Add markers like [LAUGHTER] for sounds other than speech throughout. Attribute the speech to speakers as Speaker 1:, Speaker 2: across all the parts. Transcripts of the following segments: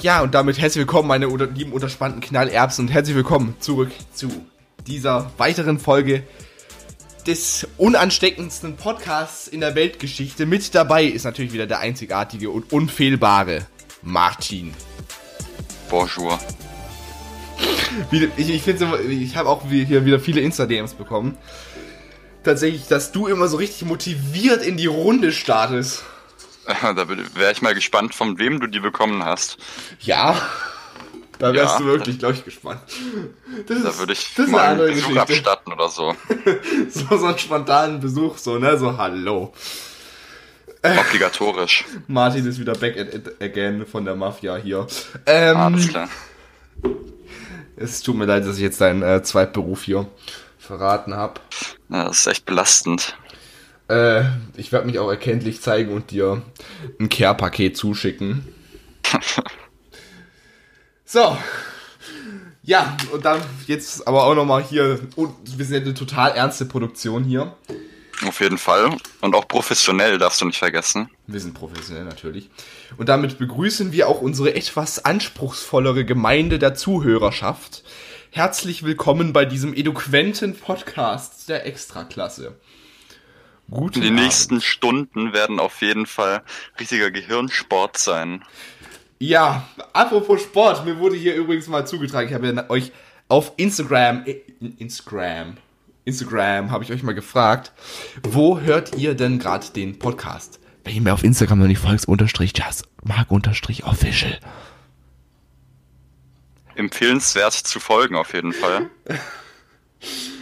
Speaker 1: Ja, und damit herzlich willkommen, meine unter, lieben unterspannten Knallerbsen und herzlich willkommen zurück zu dieser weiteren Folge des unansteckendsten Podcasts in der Weltgeschichte. Mit dabei ist natürlich wieder der einzigartige und unfehlbare Martin.
Speaker 2: Bonjour.
Speaker 1: Ich ich, ich habe auch hier wieder viele Insta-DMs bekommen. Tatsächlich, dass du immer so richtig motiviert in die Runde startest. [LAUGHS]
Speaker 2: Da wäre ich mal gespannt, von wem du die bekommen hast.
Speaker 1: Ja. Da wärst
Speaker 2: Ja.
Speaker 1: du wirklich, glaube ich, gespannt. Das
Speaker 2: Da
Speaker 1: ist-
Speaker 2: würde ich
Speaker 1: das ist
Speaker 2: mal
Speaker 1: eine
Speaker 2: einen
Speaker 1: andere
Speaker 2: Besuch
Speaker 1: Geschichte.
Speaker 2: abstatten oder so. [LAUGHS]
Speaker 1: So, so einen spontanen Besuch, so, ne? So, hallo.
Speaker 2: Obligatorisch. [LAUGHS]
Speaker 1: Martin ist wieder back at again von der Mafia hier. Ähm,
Speaker 2: Alles klar.
Speaker 1: es tut mir leid, dass ich jetzt deinen äh, Zweitberuf hier verraten habe.
Speaker 2: Ja, das ist echt belastend.
Speaker 1: Äh, ich werde mich auch erkenntlich zeigen und dir ein Care-Paket zuschicken. [LAUGHS] so. Ja, und dann jetzt aber auch nochmal hier, und wir sind ja eine total ernste Produktion hier.
Speaker 2: Auf jeden Fall. Und auch professionell darfst du nicht vergessen.
Speaker 1: Wir sind professionell natürlich. Und damit begrüßen wir auch unsere etwas anspruchsvollere Gemeinde der Zuhörerschaft. Herzlich willkommen bei diesem eloquenten Podcast der Extraklasse. Guten
Speaker 2: Die
Speaker 1: Abend.
Speaker 2: nächsten Stunden werden auf jeden Fall richtiger Gehirnsport sein.
Speaker 1: Ja, apropos Sport, mir wurde hier übrigens mal zugetragen. Ich habe ja euch auf Instagram, äh, Instagram, Instagram habe ich euch mal gefragt, wo hört ihr denn gerade den Podcast? Wenn ihr mir auf Instagram noch nicht folgt, unterstrich just, mark unterstrich official.
Speaker 2: Empfehlenswert zu folgen auf jeden Fall. [LAUGHS]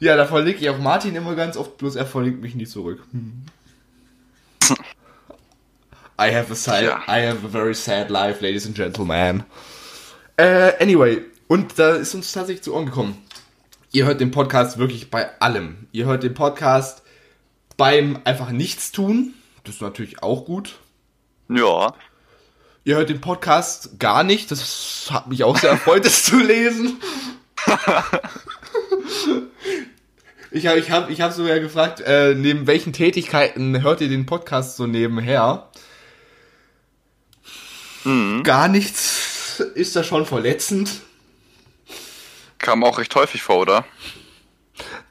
Speaker 1: Ja, da verlinke ich auch Martin immer ganz oft, bloß er verlinkt mich nie zurück. Hm. I have a sad,
Speaker 2: Ja.
Speaker 1: I have a very sad life, ladies and gentlemen. Äh, anyway, und da ist uns tatsächlich zu Ohren gekommen. Ihr hört den Podcast wirklich bei allem. Ihr hört den Podcast beim einfach nichts tun. Das ist natürlich auch gut.
Speaker 2: Ja.
Speaker 1: Ihr hört den Podcast gar nicht. Das hat mich auch sehr erfreut, [LAUGHS] das zu lesen. [LAUGHS] Ich habe ich hab, ich hab sogar gefragt, äh, neben welchen Tätigkeiten hört ihr den Podcast so nebenher? Gar nichts ist da schon verletzend.
Speaker 2: Kam auch recht häufig vor, oder?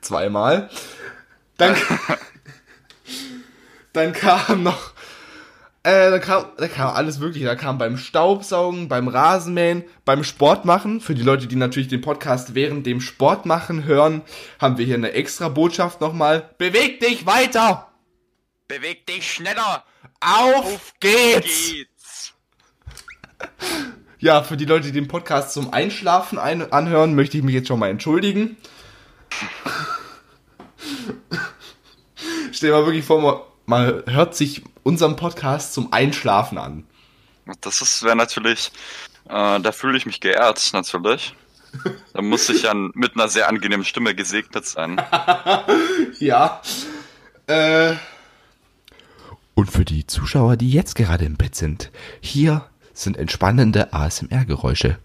Speaker 1: Zweimal. Dann, [LAUGHS] dann kam noch, äh, da kam, da kam alles wirklich. Da kam beim Staubsaugen, beim Rasenmähen, beim Sportmachen. Für die Leute, die natürlich den Podcast während dem Sportmachen hören, haben wir hier eine extra Botschaft nochmal. Beweg dich weiter!
Speaker 2: Beweg dich schneller!
Speaker 1: Auf geht's!
Speaker 2: Geht's!
Speaker 1: Ja, für die Leute, die den Podcast zum Einschlafen ein anhören, möchte ich mich jetzt schon mal entschuldigen. [LAUGHS] Stell dir mal wirklich vor, man hört sich unseren Podcast zum Einschlafen an.
Speaker 2: Das wäre natürlich, äh, da fühle ich mich geehrt, natürlich. Da muss ich ja [LAUGHS] mit einer sehr angenehmen Stimme gesegnet sein. [LAUGHS]
Speaker 1: Ja. Äh. Und für die Zuschauer, die jetzt gerade im Bett sind, hier sind entspannende ASMR-Geräusche.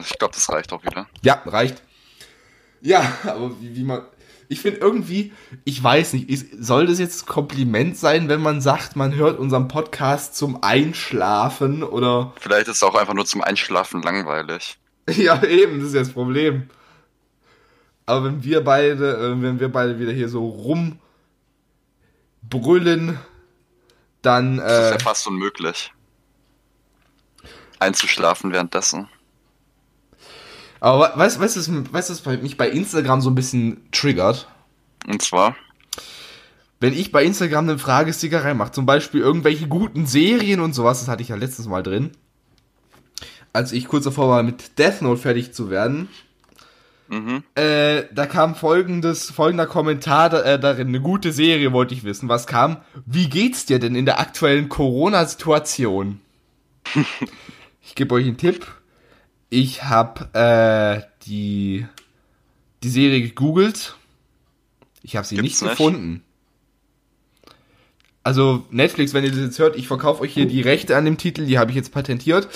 Speaker 2: Ich glaube, das reicht auch wieder.
Speaker 1: Ja, reicht. Ja, aber wie, wie man. Ich finde irgendwie, ich weiß nicht, ist, soll das jetzt Kompliment sein, wenn man sagt, man hört unseren Podcast zum Einschlafen oder.
Speaker 2: Vielleicht ist es auch einfach nur zum Einschlafen langweilig. [LAUGHS]
Speaker 1: Ja, eben, das ist ja das Problem. Aber wenn wir beide, äh, wenn wir beide wieder hier so rumbrüllen, dann,
Speaker 2: Das ist
Speaker 1: äh,
Speaker 2: ja fast unmöglich. Einzuschlafen währenddessen.
Speaker 1: Aber weißt du, weißt was- weißt was mich bei Instagram so ein bisschen triggert?
Speaker 2: Und zwar,
Speaker 1: Wenn ich bei Instagram eine Fragesticker reinmache, zum Beispiel irgendwelche guten Serien und sowas, das hatte ich ja letztens mal drin, als ich kurz davor war, mit Death Note fertig zu werden,
Speaker 2: mhm.
Speaker 1: äh, da kam folgendes, folgender Kommentar da, äh, darin, eine gute Serie wollte ich wissen. Was kam? Wie geht's dir denn in der aktuellen Corona-Situation? [LAUGHS] ich gebe euch einen Tipp. Ich habe äh, die, die Serie gegoogelt. Ich habe sie
Speaker 2: Gibt's
Speaker 1: nicht
Speaker 2: nicht?
Speaker 1: gefunden. Also Netflix, wenn ihr das jetzt hört, ich verkaufe euch hier die Rechte an dem Titel, die habe ich jetzt patentiert.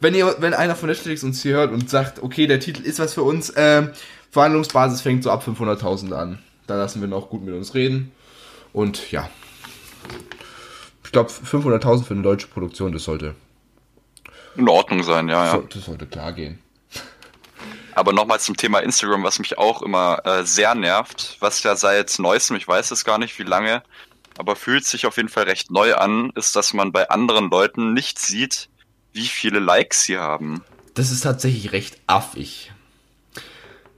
Speaker 1: Wenn ihr, wenn einer von Netflix uns hier hört und sagt, okay, der Titel ist was für uns, ähm, Verhandlungsbasis fängt so ab 500.000 an. Da lassen wir noch gut mit uns reden. Und ja, ich glaube 500.000 für eine deutsche Produktion, das sollte.
Speaker 2: In Ordnung sein, ja, ja.
Speaker 1: Das sollte klar gehen.
Speaker 2: Aber nochmal zum Thema Instagram, was mich auch immer äh, sehr nervt, was ja seit neuestem, ich weiß es gar nicht wie lange, aber fühlt sich auf jeden Fall recht neu an, ist, dass man bei anderen Leuten nicht sieht, wie viele Likes sie haben.
Speaker 1: Das ist tatsächlich recht affig.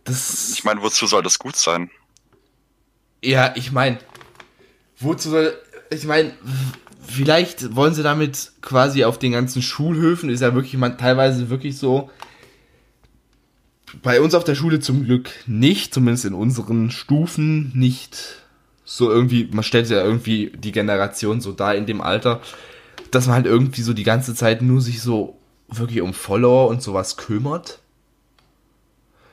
Speaker 1: Das
Speaker 2: ich meine, wozu soll das gut sein?
Speaker 1: Ja, ich meine, wozu soll. Ich meine, vielleicht wollen sie damit quasi auf den ganzen Schulhöfen, ist ja wirklich man, teilweise wirklich so. Bei uns auf der Schule zum Glück nicht, zumindest in unseren Stufen nicht so irgendwie, man stellt ja irgendwie die Generation so da in dem Alter, dass man halt irgendwie so die ganze Zeit nur sich so wirklich um Follower und sowas kümmert.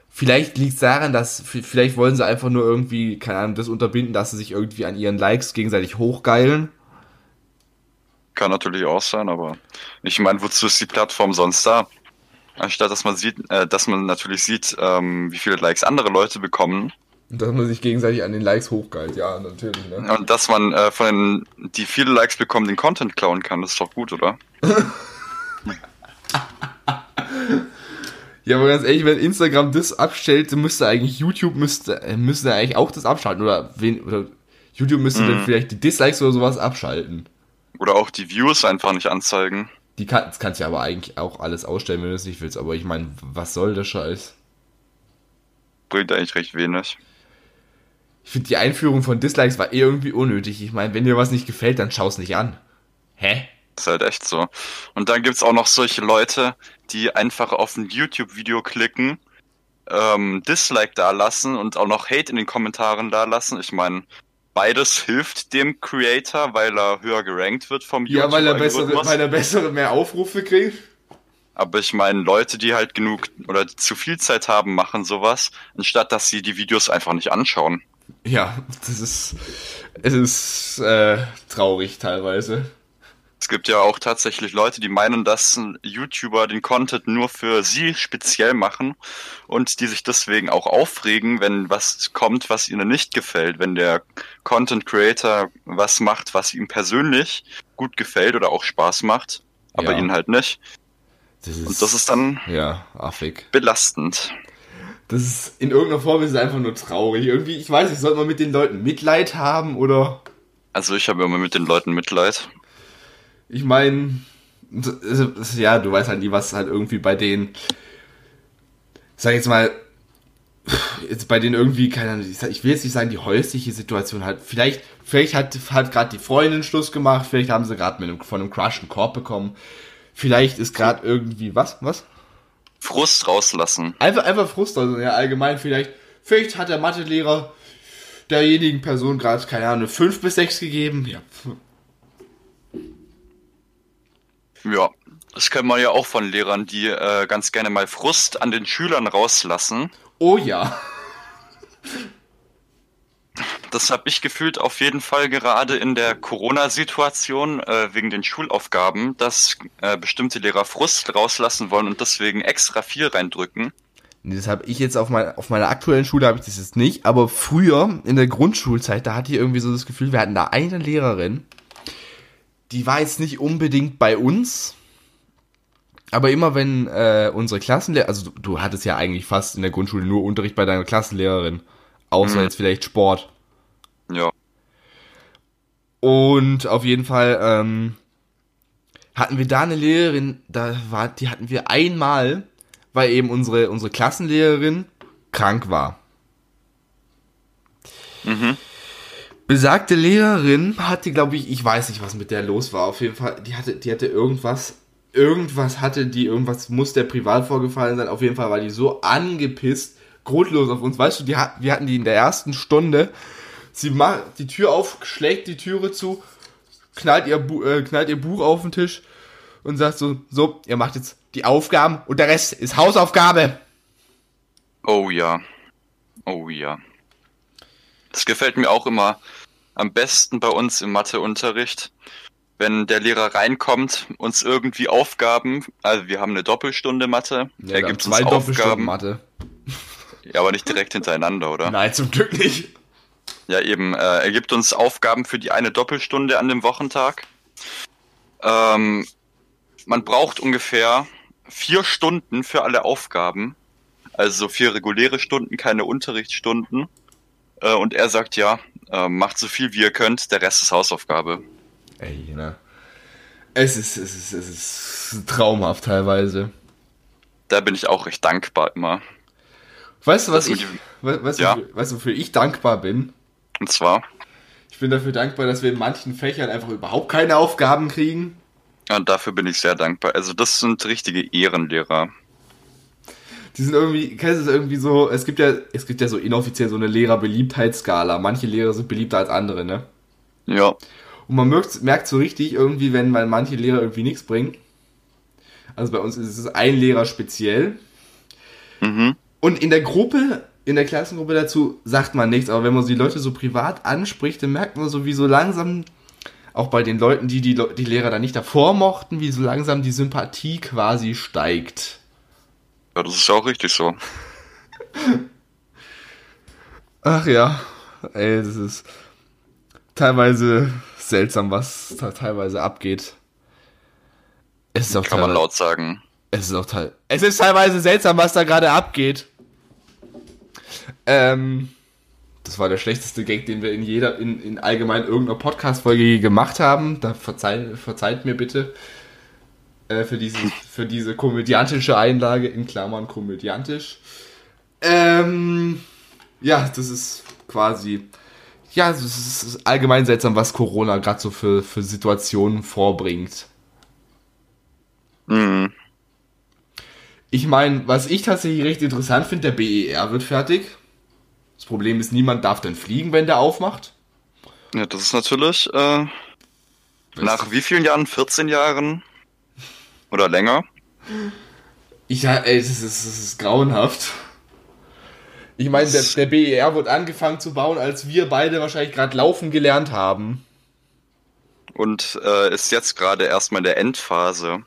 Speaker 1: Vielleicht liegt es daran, dass vielleicht wollen sie einfach nur irgendwie, keine Ahnung, das unterbinden, dass sie sich irgendwie an ihren Likes gegenseitig hochgeilen.
Speaker 2: Kann natürlich auch sein, aber ich meine, wozu ist die Plattform sonst da? Anstatt dass man sieht, äh, dass man natürlich sieht, ähm, wie viele Likes andere Leute bekommen.
Speaker 1: Und dass man sich gegenseitig an den Likes hochgeilt, ja, natürlich. Ne?
Speaker 2: Und dass man äh, von den, die viele Likes bekommen, den Content klauen kann, das ist doch gut, oder? [LAUGHS]
Speaker 1: Ja, aber ganz ehrlich, wenn Instagram das abstellt, müsste eigentlich YouTube müsste, äh, müsste eigentlich auch das abschalten. Oder, wen, oder YouTube müsste mhm. dann vielleicht die Dislikes oder sowas abschalten.
Speaker 2: Oder auch die Views einfach nicht anzeigen.
Speaker 1: Die kann, das kannst du ja aber eigentlich auch alles ausstellen, wenn du es nicht willst. Aber ich meine, was soll der Scheiß?
Speaker 2: Bringt eigentlich recht wenig.
Speaker 1: Ich finde, die Einführung von Dislikes war eh irgendwie unnötig. Ich meine, wenn dir was nicht gefällt, dann schau es nicht an. Hä?
Speaker 2: ist halt echt so. Und dann gibt's auch noch solche Leute, die einfach auf ein YouTube-Video klicken, ähm, Dislike da lassen und auch noch Hate in den Kommentaren da lassen. Ich meine, beides hilft dem Creator, weil er höher gerankt wird vom
Speaker 1: YouTube. Ja, weil er bessere, weil er bessere mehr Aufrufe kriegt.
Speaker 2: Aber ich meine, Leute, die halt genug oder zu viel Zeit haben, machen sowas, anstatt dass sie die Videos einfach nicht anschauen.
Speaker 1: Ja, das ist, es ist äh, traurig teilweise.
Speaker 2: Es gibt ja auch tatsächlich Leute, die meinen, dass YouTuber den Content nur für sie speziell machen und die sich deswegen auch aufregen, wenn was kommt, was ihnen nicht gefällt. Wenn der Content Creator was macht, was ihm persönlich gut gefällt oder auch Spaß macht, aber ja. ihnen halt nicht. Das ist, und das ist dann
Speaker 1: ja, affig.
Speaker 2: belastend.
Speaker 1: Das ist in irgendeiner Form ist es einfach nur traurig. Irgendwie, ich weiß nicht, sollte man mit den Leuten Mitleid haben oder?
Speaker 2: Also ich habe immer mit den Leuten Mitleid
Speaker 1: ich meine, ja, du weißt halt nie, was halt irgendwie bei denen, sag jetzt mal, jetzt bei denen irgendwie, keine Ahnung, ich will jetzt nicht sagen, die häusliche Situation halt, vielleicht, vielleicht hat, hat gerade die Freundin Schluss gemacht, vielleicht haben sie gerade von einem Crush einen Korb bekommen, vielleicht ist gerade irgendwie, was, was?
Speaker 2: Frust rauslassen.
Speaker 1: Einfach, einfach Frust, also ja, allgemein vielleicht, vielleicht hat der Mathelehrer derjenigen Person gerade, keine Ahnung, 5 bis 6 gegeben, ja,
Speaker 2: Ja, das kennt man ja auch von Lehrern, die äh, ganz gerne mal Frust an den Schülern rauslassen.
Speaker 1: Oh ja.
Speaker 2: Das habe ich gefühlt auf jeden Fall gerade in der Corona-Situation äh, wegen den Schulaufgaben, dass äh, bestimmte Lehrer Frust rauslassen wollen und deswegen extra viel reindrücken.
Speaker 1: Nee, das habe ich jetzt auf, mein, auf meiner aktuellen Schule habe ich das jetzt nicht, aber früher in der Grundschulzeit, da hatte ich irgendwie so das Gefühl, wir hatten da eine Lehrerin, die war jetzt nicht unbedingt bei uns. Aber immer wenn äh, unsere Klassenlehrer, also du, du, hattest ja eigentlich fast in der Grundschule nur Unterricht bei deiner Klassenlehrerin, außer mhm. jetzt vielleicht Sport.
Speaker 2: Ja.
Speaker 1: Und auf jeden Fall ähm, hatten wir da eine Lehrerin, da war, die hatten wir einmal, weil eben unsere unsere Klassenlehrerin krank war. Mhm besagte Lehrerin hatte, glaube ich, ich weiß nicht, was mit der los war. Auf jeden Fall, die hatte, die hatte irgendwas, irgendwas hatte die, irgendwas muss der privat vorgefallen sein. Auf jeden Fall war die so angepisst, grundlos auf uns. Weißt du, die, wir hatten die in der ersten Stunde. Sie macht die Tür auf, schlägt die Türe zu, knallt ihr, äh, knallt ihr Buch auf den Tisch und sagt so, so, ihr macht jetzt die Aufgaben und der Rest ist Hausaufgabe.
Speaker 2: Oh ja. Oh ja. Das gefällt mir auch immer am besten bei uns im Matheunterricht, wenn der Lehrer reinkommt, uns irgendwie Aufgaben, also wir haben eine Doppelstunde Mathe,
Speaker 1: ja, er gibt uns Aufgaben. Mathe.
Speaker 2: Ja, aber nicht direkt hintereinander, oder? [LAUGHS]
Speaker 1: Nein, zum Glück nicht.
Speaker 2: Ja, eben, äh, er gibt uns Aufgaben für die eine Doppelstunde an dem Wochentag Ähm, man braucht ungefähr vier Stunden für alle Aufgaben. Also vier reguläre Stunden, keine Unterrichtsstunden. Äh, und er sagt ja, äh, macht so viel wie ihr könnt, der Rest ist Hausaufgabe.
Speaker 1: Ey, ne? Es ist, es ist, es ist traumhaft teilweise.
Speaker 2: Da bin ich auch recht dankbar immer.
Speaker 1: Weißt du, was
Speaker 2: Das
Speaker 1: ich, we- weißt,
Speaker 2: Ja.
Speaker 1: du, weißt du, wofür ich dankbar bin?
Speaker 2: Und zwar,
Speaker 1: Ich bin dafür dankbar, dass wir in manchen Fächern einfach überhaupt keine Aufgaben kriegen.
Speaker 2: ja, dafür bin ich sehr dankbar. Also das sind richtige Ehrenlehrer.
Speaker 1: Die sind irgendwie, kennst du es irgendwie so, es gibt ja, es gibt ja so inoffiziell so eine Lehrerbeliebtheitsskala. Manche Lehrer sind beliebter als andere, ne?
Speaker 2: Ja,
Speaker 1: Und man merkt, merkt so richtig irgendwie, wenn weil manche Lehrer irgendwie nichts bringen. Also bei uns ist es ein Lehrer speziell.
Speaker 2: mhm.
Speaker 1: Und in der Gruppe, in der Klassengruppe dazu sagt man nichts, aber wenn man die Leute so privat anspricht, dann merkt man so, wie so langsam, auch bei den Leuten, die die, die Lehrer dann nicht davor mochten, wie so langsam die Sympathie quasi steigt.
Speaker 2: Ja, das ist auch richtig so.
Speaker 1: Ach ja, ey, das ist teilweise seltsam, was da teilweise abgeht. Es ist auch
Speaker 2: Kann man laut sagen.
Speaker 1: es ist auch teil, es ist teilweise seltsam, was da gerade abgeht. Ähm, das war der schlechteste Gag, den wir in jeder, in, in allgemein irgendeiner Podcast-Folge gemacht haben. Da verzeih, verzeiht mir bitte äh, für, diese, für diese komödiantische Einlage, in Klammern komödiantisch. Ähm, ja, das ist quasi, ja, es ist allgemein seltsam, was Corona gerade so für, für Situationen vorbringt.
Speaker 2: Mhm.
Speaker 1: Ich meine, was ich tatsächlich recht interessant finde, der BER wird fertig. Das Problem ist, niemand darf dann fliegen, wenn der aufmacht.
Speaker 2: Ja, das ist natürlich äh, nach wie vielen Jahren? 14 Jahren? Oder länger?
Speaker 1: Ich, ja, ey, das ist, das ist grauenhaft. Ich meine, der, der BER wird angefangen zu bauen, als wir beide wahrscheinlich gerade laufen gelernt haben.
Speaker 2: Und äh, ist jetzt gerade erstmal in der Endphase.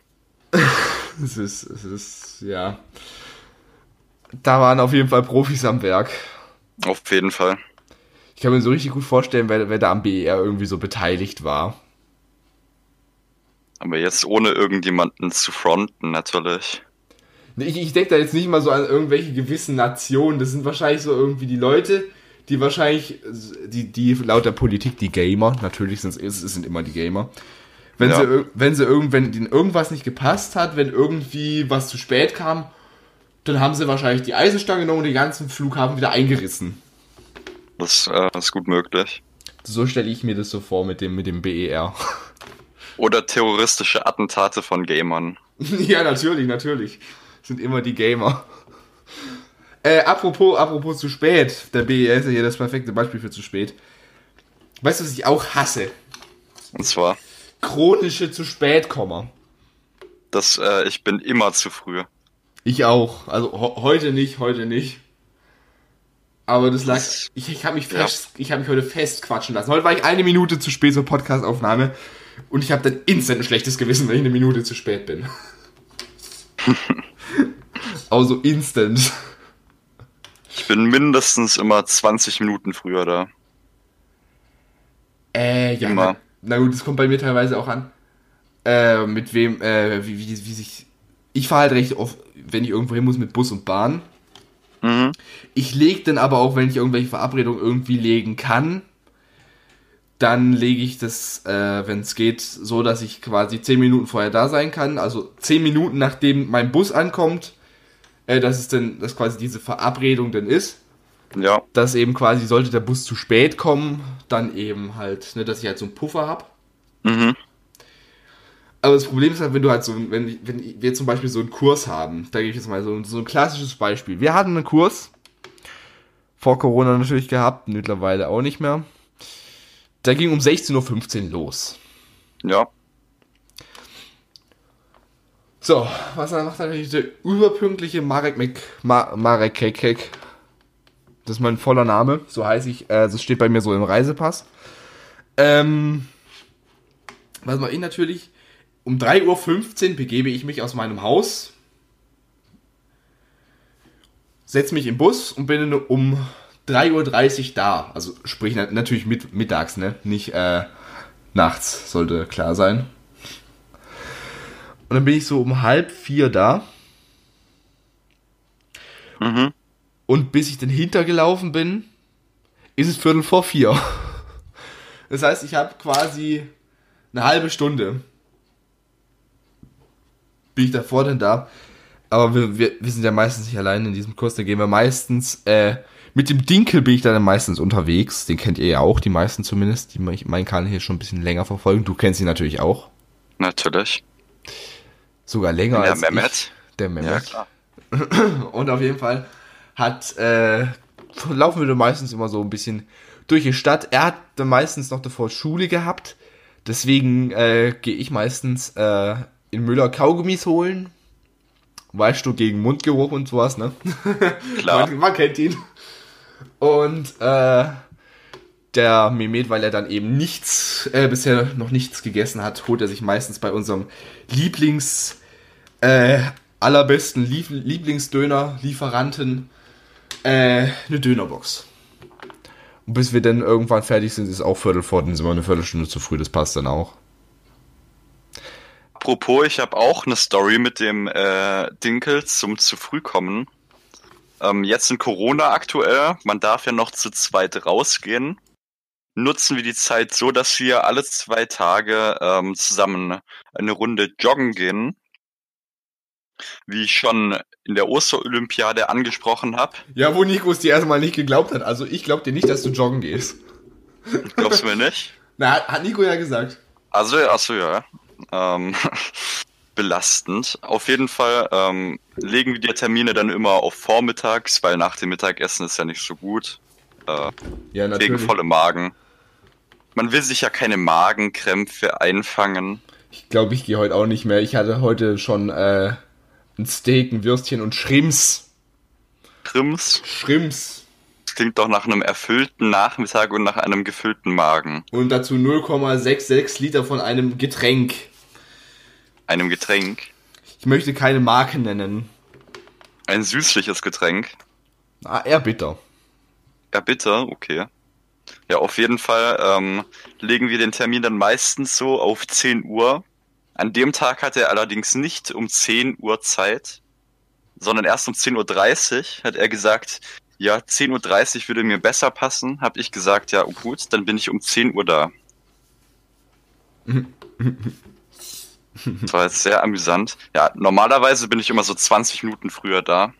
Speaker 2: [LAUGHS]
Speaker 1: Es ist, es ist, ja. Da waren auf jeden Fall Profis am Werk.
Speaker 2: Auf jeden Fall.
Speaker 1: Ich kann mir so richtig gut vorstellen, wer, wer da am BER irgendwie so beteiligt war.
Speaker 2: Aber jetzt ohne irgendjemanden zu fronten, natürlich.
Speaker 1: Ich, ich denke da jetzt nicht mal so an irgendwelche gewissen Nationen. Das sind wahrscheinlich so irgendwie die Leute, die wahrscheinlich, die, die laut der Politik die Gamer, natürlich sind es sind immer die Gamer. Wenn
Speaker 2: Ja.
Speaker 1: sie, wenn sie irgend, wenn ihnen irgendwas nicht gepasst hat, wenn irgendwie was zu spät kam, dann haben sie wahrscheinlich die Eisenstange genommen und den ganzen Flughafen wieder eingerissen.
Speaker 2: Das äh, ist gut möglich.
Speaker 1: So stelle ich mir das so vor mit dem, mit dem BER. [LAUGHS]
Speaker 2: Oder terroristische Attentate von Gamern. [LAUGHS]
Speaker 1: ja, natürlich, natürlich. Sind immer die Gamer. Äh, apropos, apropos zu spät. Der BER ist ja hier das perfekte Beispiel für zu spät. Weißt du, was ich auch hasse?
Speaker 2: Und zwar,
Speaker 1: Chronische zu spät kommen.
Speaker 2: dass äh, ich bin immer zu früh.
Speaker 1: Ich auch. Also heute nicht, heute nicht. Aber das lag.
Speaker 2: Das-
Speaker 1: Ich, ich habe mich
Speaker 2: ja.
Speaker 1: ich habe mich heute fest quatschen lassen. Heute war ich eine Minute zu spät zur Podcastaufnahme und ich habe dann instant ein schlechtes Gewissen, wenn ich eine Minute zu spät bin. [LAUGHS] also instant.
Speaker 2: Ich bin mindestens immer 20 Minuten früher da.
Speaker 1: Äh, ja.
Speaker 2: Immer.
Speaker 1: Na, na gut, das kommt bei mir teilweise auch an. Äh, mit wem, äh, wie, wie, wie sich. Ich fahre halt recht oft, wenn ich irgendwo hin muss mit Bus und Bahn.
Speaker 2: Mhm.
Speaker 1: Ich lege dann aber auch, wenn ich irgendwelche Verabredungen irgendwie legen kann, dann lege ich das, äh, wenn es geht, so, dass ich quasi 10 Minuten vorher da sein kann. Also 10 Minuten nachdem mein Bus ankommt, äh, dass es dann, dass quasi diese Verabredung dann ist.
Speaker 2: Ja,
Speaker 1: Dass eben quasi, sollte der Bus zu spät kommen, dann eben halt, ne, dass ich halt so einen Puffer habe.
Speaker 2: mhm.
Speaker 1: Aber das Problem ist halt, wenn du halt so, wenn, wenn wir zum Beispiel so einen Kurs haben, da gebe ich jetzt mal so, so ein klassisches Beispiel. Wir hatten einen Kurs, vor Corona natürlich gehabt, mittlerweile auch nicht mehr. Der ging um 16.15 Uhr los.
Speaker 2: ja.
Speaker 1: So, was dann macht natürlich der überpünktliche Marek Mc, Ma, Marek Kekek. Das ist mein voller Name, so heiße ich, äh, das steht bei mir so im Reisepass. Ähm, was mache ich natürlich? Um 3.15 Uhr begebe ich mich aus meinem Haus, setze mich im Bus und bin um 3.30 Uhr da. Also sprich na- natürlich mit, mittags, ne? Nicht, äh, nachts, sollte klar sein. Und dann bin ich so um halb vier da.
Speaker 2: Mhm.
Speaker 1: Und bis ich dann hintergelaufen bin, ist es Viertel vor vier. Das heißt, ich habe quasi eine halbe Stunde. Bin ich davor denn da? Aber wir, wir, wir sind ja meistens nicht allein in diesem Kurs. Da gehen wir meistens, äh, mit dem Dinkel bin ich dann meistens unterwegs. Den kennt ihr ja auch, die meisten zumindest, die meinen Kanal hier schon ein bisschen länger verfolgen. Du kennst ihn natürlich auch.
Speaker 2: Natürlich.
Speaker 1: Sogar länger
Speaker 2: Der
Speaker 1: als
Speaker 2: Mehmet.
Speaker 1: ich. Der
Speaker 2: Ja,
Speaker 1: Mehmet.
Speaker 2: klar. [CLEARS THROAT]
Speaker 1: Und auf jeden Fall hat, äh, laufen wir dann meistens immer so ein bisschen durch die Stadt. Er hat dann meistens noch davor Schule gehabt. Deswegen äh, gehe ich meistens äh, in Müller Kaugummis holen. Weißt du, gegen Mundgeruch und sowas, ne?
Speaker 2: Klar. [LAUGHS]
Speaker 1: Man, man kennt ihn. Und äh, der Mehmet, weil er dann eben nichts, äh, bisher noch nichts gegessen hat, holt er sich meistens bei unserem Lieblings, äh, allerbesten Lieb Lieblingsdöner-Lieferanten äh, eine Dönerbox. Und bis wir dann irgendwann fertig sind, ist auch Viertel vor, dann sind wir eine Viertelstunde zu früh, das passt dann auch.
Speaker 2: Apropos, ich habe auch eine Story mit dem äh, Dinkel zum zu früh kommen. Ähm, jetzt in Corona aktuell, man darf ja noch zu zweit rausgehen. Nutzen wir die Zeit so, dass wir alle zwei Tage ähm, zusammen eine Runde joggen gehen. Wie ich schon in der Osterolympiade angesprochen habe.
Speaker 1: Ja, wo Nico es dir erstmal nicht geglaubt hat. Also ich glaub dir nicht, dass du joggen gehst.
Speaker 2: Glaubst du mir nicht? [LAUGHS]
Speaker 1: Na, hat, hat Nico ja gesagt.
Speaker 2: Also, achso, ja. Ähm, belastend. Auf jeden Fall ähm, legen wir die Termine dann immer auf vormittags, weil nach dem Mittagessen ist ja nicht so gut. Äh,
Speaker 1: Ja,
Speaker 2: wegen
Speaker 1: natürlich.
Speaker 2: vollem Magen. Man will sich ja keine Magenkrämpfe einfangen.
Speaker 1: Ich glaube, ich gehe heute auch nicht mehr. Ich hatte heute schon äh, ein Steak, ein Würstchen und Schrimps. Schrimps.
Speaker 2: das klingt doch nach einem erfüllten Nachmittag und nach einem gefüllten Magen.
Speaker 1: Und dazu 0,66 Liter von einem Getränk.
Speaker 2: Einem Getränk.
Speaker 1: Ich möchte keine Marke nennen.
Speaker 2: Ein süßliches Getränk.
Speaker 1: Ah, eher bitter.
Speaker 2: Ja, bitte, okay. Ja, auf jeden Fall ähm, legen wir den Termin dann meistens so auf 10 Uhr. An dem Tag hat er allerdings nicht um 10 Uhr Zeit, sondern erst um 10.30 Uhr hat er gesagt, ja, 10.30 Uhr würde mir besser passen. Hab ich gesagt, ja, gut, dann bin ich um 10 Uhr da. [LAUGHS] Das war jetzt sehr amüsant. Ja, normalerweise bin ich immer so 20 Minuten früher da.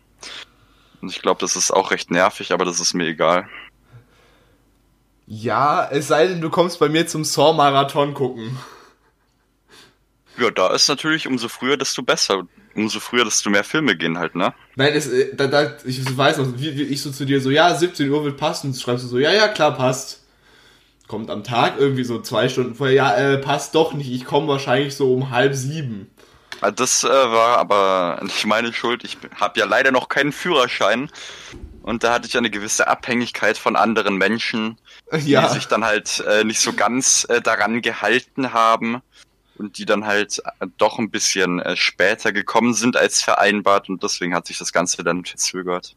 Speaker 2: Und ich glaube, das ist auch recht nervig, aber das ist mir egal.
Speaker 1: Ja, es sei denn, du kommst bei mir zum Saw-Marathon gucken.
Speaker 2: Ja, da ist natürlich umso früher, desto besser. Umso früher, desto mehr Filme gehen halt, ne?
Speaker 1: Nein, es, äh, da, da, ich weiß noch, wie, wie ich so zu dir so, ja, 17 Uhr wird passen. Und schreibst du so, ja, ja, klar, passt. Kommt am Tag irgendwie so zwei Stunden vorher, ja, äh, passt doch nicht. Ich komme wahrscheinlich so um halb sieben.
Speaker 2: Ah, Das äh, war aber nicht meine Schuld. Ich habe ja leider noch keinen Führerschein. Und da hatte ich eine gewisse Abhängigkeit von anderen Menschen, die
Speaker 1: Ja,
Speaker 2: sich dann halt äh, nicht so ganz äh, daran gehalten haben und die dann halt äh, doch ein bisschen äh, später gekommen sind als vereinbart und deswegen hat sich das Ganze dann verzögert.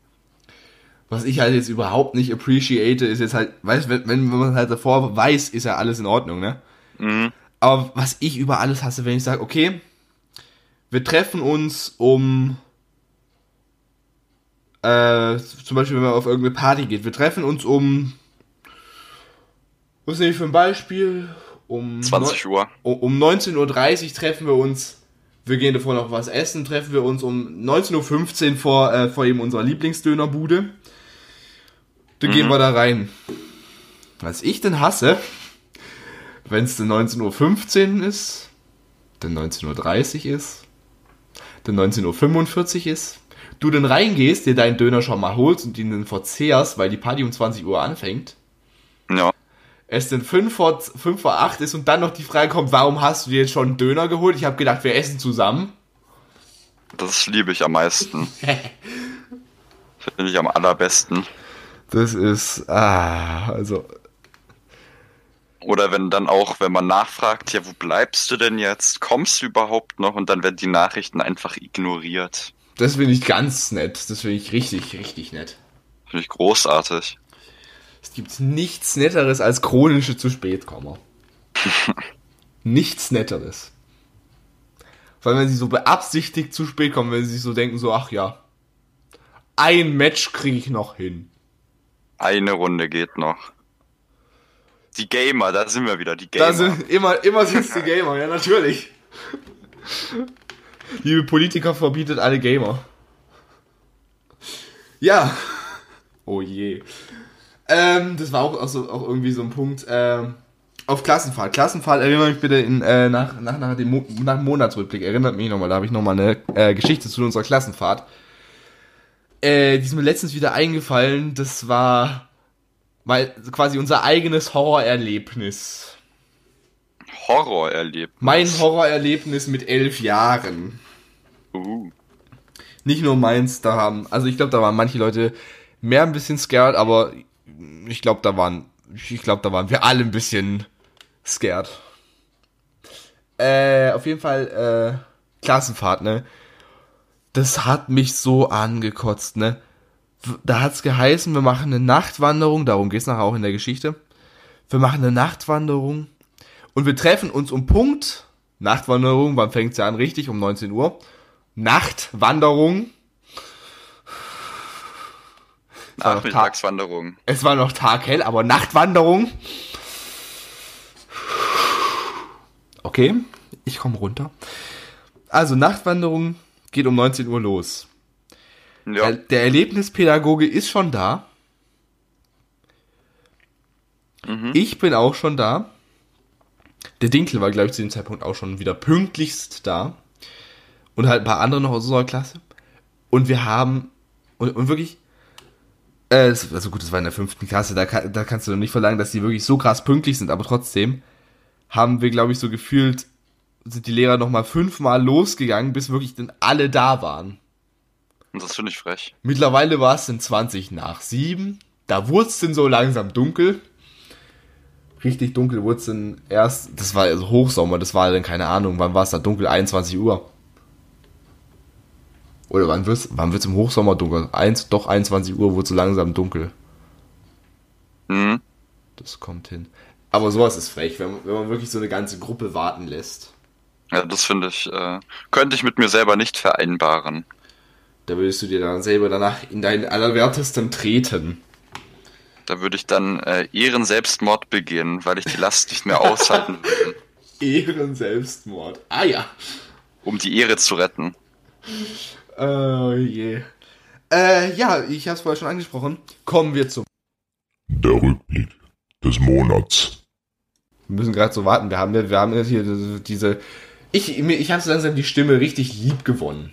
Speaker 1: Was ich halt jetzt überhaupt nicht appreciate, ist jetzt halt, weißt wenn, wenn man halt davor weiß, ist ja alles in Ordnung, ne?
Speaker 2: Mhm.
Speaker 1: Aber was ich über alles hasse, wenn ich sage, okay, wir treffen uns um, äh, zum Beispiel, wenn man auf irgendeine Party geht, wir treffen uns um, was nehme ich für ein Beispiel? Um
Speaker 2: 20 Uhr.
Speaker 1: um 19.30 Uhr treffen wir uns, wir gehen davor noch was essen, treffen wir uns um 19.15 Uhr vor, äh, vor eben unserer Lieblingsdönerbude. Dann gehen
Speaker 2: Mhm.
Speaker 1: wir da rein. Was ich denn hasse, wenn es dann 19.15 Uhr ist, dann 19.30 Uhr ist, dann 19.45 Uhr ist, du dann reingehst, dir deinen Döner schon mal holst und ihn dann verzehrst, weil die Party um 20 Uhr anfängt,
Speaker 2: Ja.
Speaker 1: es dann 5 vor, 5 vor 8 ist und dann noch die Frage kommt, warum hast du dir jetzt schon einen Döner geholt? Ich habe gedacht, wir essen zusammen.
Speaker 2: Das liebe ich am meisten. [LAUGHS] Finde ich am allerbesten.
Speaker 1: Das ist, ah, also,
Speaker 2: Oder wenn dann auch, wenn man nachfragt, ja, wo bleibst du denn jetzt? Kommst du überhaupt noch? Und dann werden die Nachrichten einfach ignoriert.
Speaker 1: das finde ich ganz nett. Das finde ich richtig, richtig nett.
Speaker 2: Finde ich großartig.
Speaker 1: Es gibt nichts Netteres als chronische zu spät kommen. [LAUGHS] Nichts Netteres. Vor allem, wenn sie so beabsichtigt zu spät kommen, wenn sie sich so denken, so, ach ja, ein Match kriege ich noch hin.
Speaker 2: Eine Runde geht noch. Die Gamer, da sind wir wieder, die Gamer.
Speaker 1: Da sind immer, immer sind die Gamer, ja natürlich. Liebe Politiker verbietet alle Gamer. Ja. Oh je. Ähm, das war auch, auch, so, auch irgendwie so ein Punkt. Ähm, auf Klassenfahrt. Klassenfahrt, erinnert mich bitte in, äh, nach, nach, nach, dem Mo nach Monatsrückblick. Erinnert mich nochmal, da habe ich nochmal eine äh, Geschichte zu unserer Klassenfahrt. Äh, die ist mir letztens wieder eingefallen. Das war mal quasi unser eigenes Horrorerlebnis.
Speaker 2: Horrorerlebnis?
Speaker 1: Mein Horrorerlebnis mit elf Jahren. Uh. Nicht nur meins, da haben, also ich glaube, da waren manche Leute mehr ein bisschen scared, aber ich glaube, da waren, ich glaube, da waren wir alle ein bisschen scared. Äh, auf jeden Fall, äh, Klassenfahrt, ne? Das hat mich so angekotzt, ne? Da hat's geheißen, wir machen eine Nachtwanderung, darum geht's nachher auch in der Geschichte. Wir machen eine Nachtwanderung und wir treffen uns um Punkt. Nachtwanderung, wann fängt's ja an? Richtig, um 19 Uhr. Nachtwanderung.
Speaker 2: Nachmittagswanderung.
Speaker 1: Es war noch taghell, aber Nachtwanderung. Okay, ich komme runter. Also Nachtwanderung geht um 19 Uhr los. Ja. Der, Erlebnispädagoge ist schon da. Mhm. Ich bin auch schon da. Der Dinkel war, glaube ich, zu dem Zeitpunkt auch schon wieder pünktlichst da. Und halt ein paar andere noch aus unserer Klasse. Und wir haben, und, und wirklich, äh, also gut, das war in der fünften Klasse, da, da kannst du doch nicht verlangen, dass die wirklich so krass pünktlich sind, aber trotzdem haben wir, glaube ich, so gefühlt, sind die Lehrer nochmal fünfmal losgegangen, bis wirklich dann alle da waren.
Speaker 2: Und das finde ich frech.
Speaker 1: Mittlerweile war es dann 20 nach 7. Da wurde es dann so langsam dunkel. Richtig dunkel wurde es dann erst, das war also Hochsommer, das war dann keine Ahnung, wann war es da dunkel? 21 Uhr. Oder wann wird's, wann wird's im Hochsommer dunkel? Eins, doch 21 Uhr wurde so langsam dunkel. Mhm. Das kommt hin. Aber sowas ist frech, wenn, wenn man wirklich so eine ganze Gruppe warten lässt.
Speaker 2: Ja, das finde ich, äh, könnte ich mit mir selber nicht vereinbaren.
Speaker 1: Da würdest du dir dann selber danach in deinen Allerwertesten treten.
Speaker 2: Da würde ich dann äh, Ehrenselbstmord begehen, weil ich die Last nicht mehr aushalten [LAUGHS] würde.
Speaker 1: Ehrenselbstmord. Ah ja.
Speaker 2: Um die Ehre zu retten.
Speaker 1: Oh je. Äh, ja, ich habe es vorher schon angesprochen. Kommen wir zum
Speaker 3: der Rückblick des Monats.
Speaker 1: Wir müssen gerade so warten. Wir haben, wir haben hier diese. Ich, ich habe so langsam die Stimme richtig lieb gewonnen.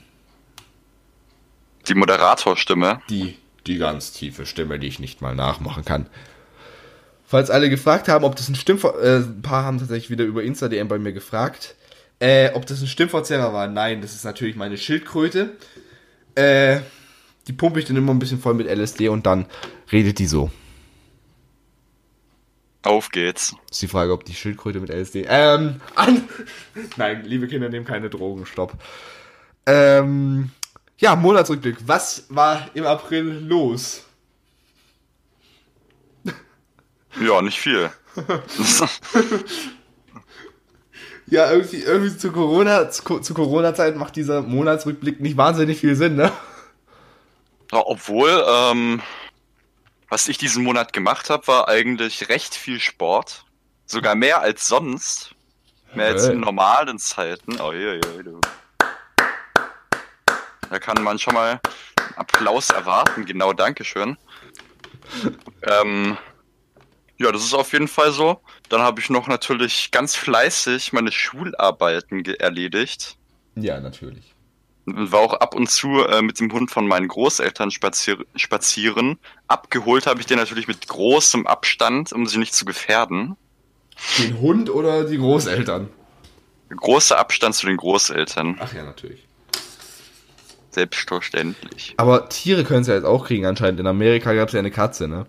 Speaker 2: Die Moderatorstimme.
Speaker 1: Die, die ganz tiefe Stimme, die ich nicht mal nachmachen kann. Falls alle gefragt haben, ob das ein Stimmverzerrer, äh, ein paar haben tatsächlich wieder über Insta-DM bei mir gefragt, äh, ob das ein Stimmverzerrer war. Nein, das ist natürlich meine Schildkröte. Äh, die pumpe ich dann immer ein bisschen voll mit LSD und dann redet die so.
Speaker 2: Auf geht's.
Speaker 1: Ist die Frage, ob die Schildkröte mit LSD. Ähm, an. [LAUGHS] Nein, liebe Kinder, nehmen keine Drogen, stopp. Ähm, ja, Monatsrückblick. Was war im April los?
Speaker 2: Ja, nicht viel. [LAUGHS]
Speaker 1: ja, irgendwie, irgendwie zu Corona, zu, zu Corona-Zeit macht dieser Monatsrückblick nicht wahnsinnig viel Sinn, ne?
Speaker 2: Ja, obwohl, ähm, was ich diesen Monat gemacht habe, war eigentlich recht viel Sport. Sogar mehr als sonst. Mehr als in normalen Zeiten. Oh, je, je, je. Da kann man schon mal Applaus erwarten. Genau, Dankeschön. ähm, ja, das ist auf jeden Fall so. Dann habe ich noch natürlich ganz fleißig meine Schularbeiten erledigt.
Speaker 1: Ja, natürlich.
Speaker 2: War auch ab und zu äh, mit dem Hund von meinen Großeltern spazier spazieren. Abgeholt habe ich den natürlich mit großem Abstand, um sie nicht zu gefährden.
Speaker 1: Den Hund oder die Großeltern?
Speaker 2: Großer Abstand zu den Großeltern.
Speaker 1: Ach ja, natürlich.
Speaker 2: Selbstverständlich.
Speaker 1: Aber Tiere können es ja jetzt auch kriegen anscheinend. In Amerika gab es ja eine Katze, ne?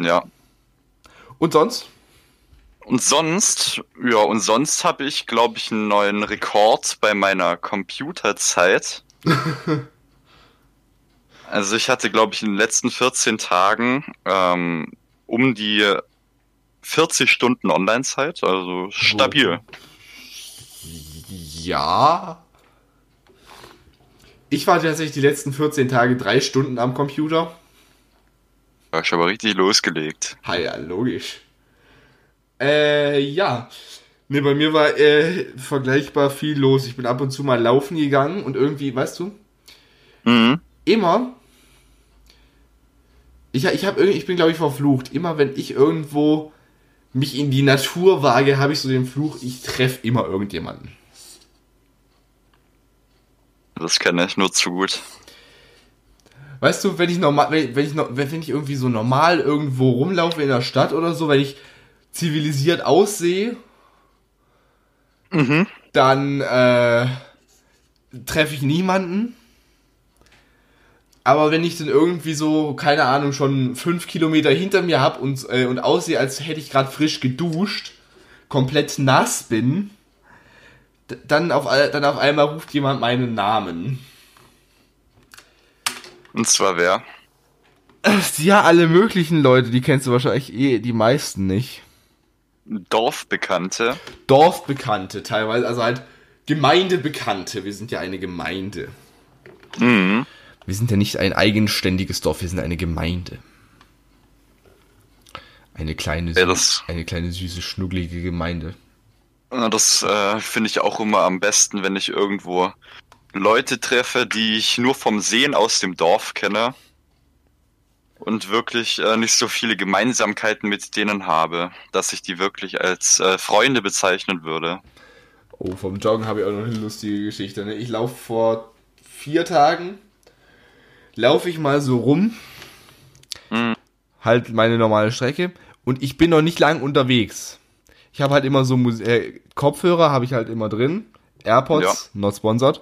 Speaker 2: Ja.
Speaker 1: Und sonst?
Speaker 2: Und sonst, ja, und sonst habe ich, glaube ich, einen neuen Rekord bei meiner Computerzeit. [LAUGHS] also ich hatte, glaube ich, in den letzten 14 Tagen ähm, um die 40 Stunden Online-Zeit, also stabil.
Speaker 1: Ja. Ich war tatsächlich die letzten 14 Tage drei Stunden am Computer.
Speaker 2: Da hast du aber richtig losgelegt.
Speaker 1: Ha, ja, logisch. Äh, ja. Ne, bei mir war äh, vergleichbar viel los. Ich bin ab und zu mal laufen gegangen und irgendwie, weißt du,
Speaker 2: Mhm.
Speaker 1: immer. Ich, ich, hab, ich bin, glaube ich, verflucht. Immer wenn ich irgendwo mich in die Natur wage, habe ich so den Fluch, ich treffe immer irgendjemanden.
Speaker 2: Das kenne ich nur zu gut.
Speaker 1: Weißt du, wenn ich normal, wenn, wenn ich wenn ich irgendwie so normal irgendwo rumlaufe in der Stadt oder so, wenn ich zivilisiert aussehe,
Speaker 2: Mhm.
Speaker 1: dann äh, treffe ich niemanden. Aber wenn ich dann irgendwie so, keine Ahnung, schon fünf Kilometer hinter mir hab und, äh, und aussehe, als hätte ich gerade frisch geduscht, komplett nass bin, dann auf, dann auf einmal ruft jemand meinen Namen.
Speaker 2: Und zwar wer?
Speaker 1: Ja, alle möglichen Leute, die kennst du wahrscheinlich eh, die meisten nicht.
Speaker 2: Dorfbekannte.
Speaker 1: Dorfbekannte teilweise, also halt Gemeindebekannte. Wir sind ja eine Gemeinde.
Speaker 2: Mhm.
Speaker 1: Wir sind ja nicht ein eigenständiges Dorf, wir sind eine Gemeinde. Eine kleine,
Speaker 2: Ja,
Speaker 1: eine kleine süße, schnugglige Gemeinde.
Speaker 2: Ja, Das äh, finde ich auch immer am besten, wenn ich irgendwo Leute treffe, die ich nur vom Sehen aus dem Dorf kenne und wirklich äh, nicht so viele Gemeinsamkeiten mit denen habe, dass ich die wirklich als äh, Freunde bezeichnen würde.
Speaker 1: Oh, vom Joggen habe ich auch noch eine lustige Geschichte. Ne? Ich laufe vor vier Tagen, laufe ich mal so rum,
Speaker 2: Mhm.
Speaker 1: halt meine normale Strecke und ich bin noch nicht lang unterwegs. Ich habe halt immer so Mus äh, Kopfhörer, habe ich halt immer drin, AirPods, not sponsored.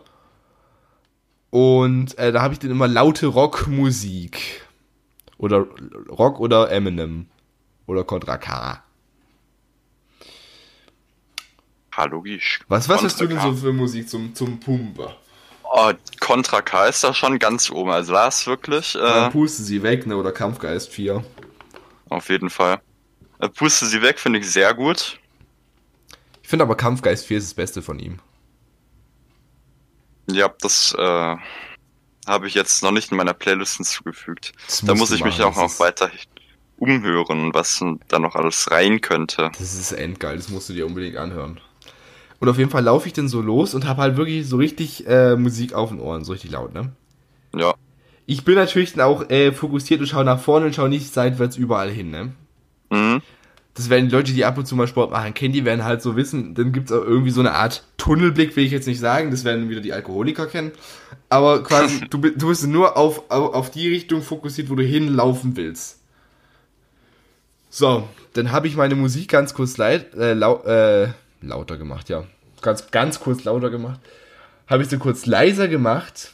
Speaker 1: Und äh, da habe ich dann immer laute Rockmusik. Oder Rock oder Eminem. Oder Contra K.
Speaker 2: Ha, logisch.
Speaker 1: Was, was hast du denn so für Musik zum, zum Pumper?
Speaker 2: Oh, Contra K ist da schon ganz oben. Also da ist wirklich,
Speaker 1: Dann
Speaker 2: äh,
Speaker 1: puste sie weg, ne? Oder Kampfgeist 4.
Speaker 2: auf jeden Fall. Äh, Puste sie weg, finde ich sehr gut.
Speaker 1: Ich finde aber Kampfgeist 4 ist das Beste von ihm.
Speaker 2: Ja, das äh, habe ich jetzt noch nicht in meiner Playlist hinzugefügt.
Speaker 1: Das
Speaker 2: Da muss ich mich
Speaker 1: machen,
Speaker 2: auch
Speaker 1: das
Speaker 2: noch weiter umhören, was da noch alles rein könnte.
Speaker 1: Das ist endgeil, das musst du dir unbedingt anhören. Und auf jeden Fall laufe ich dann so los und habe halt wirklich so richtig äh, Musik auf den Ohren, so richtig laut, ne?
Speaker 2: Ja,
Speaker 1: Ich bin natürlich dann auch äh, fokussiert und schaue nach vorne und schaue nicht seitwärts überall hin, ne?
Speaker 2: mhm.
Speaker 1: Das werden die Leute, die ab und zu mal Sport machen, kennen, die werden halt so wissen, dann gibt's auch irgendwie so eine Art Tunnelblick, will ich jetzt nicht sagen, das werden wieder die Alkoholiker kennen. Aber quasi, [LAUGHS] du, du bist nur auf, auf, auf die Richtung fokussiert, wo du hinlaufen willst. So, dann habe ich meine Musik ganz kurz leid, äh, lau, äh, lauter gemacht, ja. Ganz, ganz kurz lauter gemacht. Habe ich sie kurz leiser gemacht,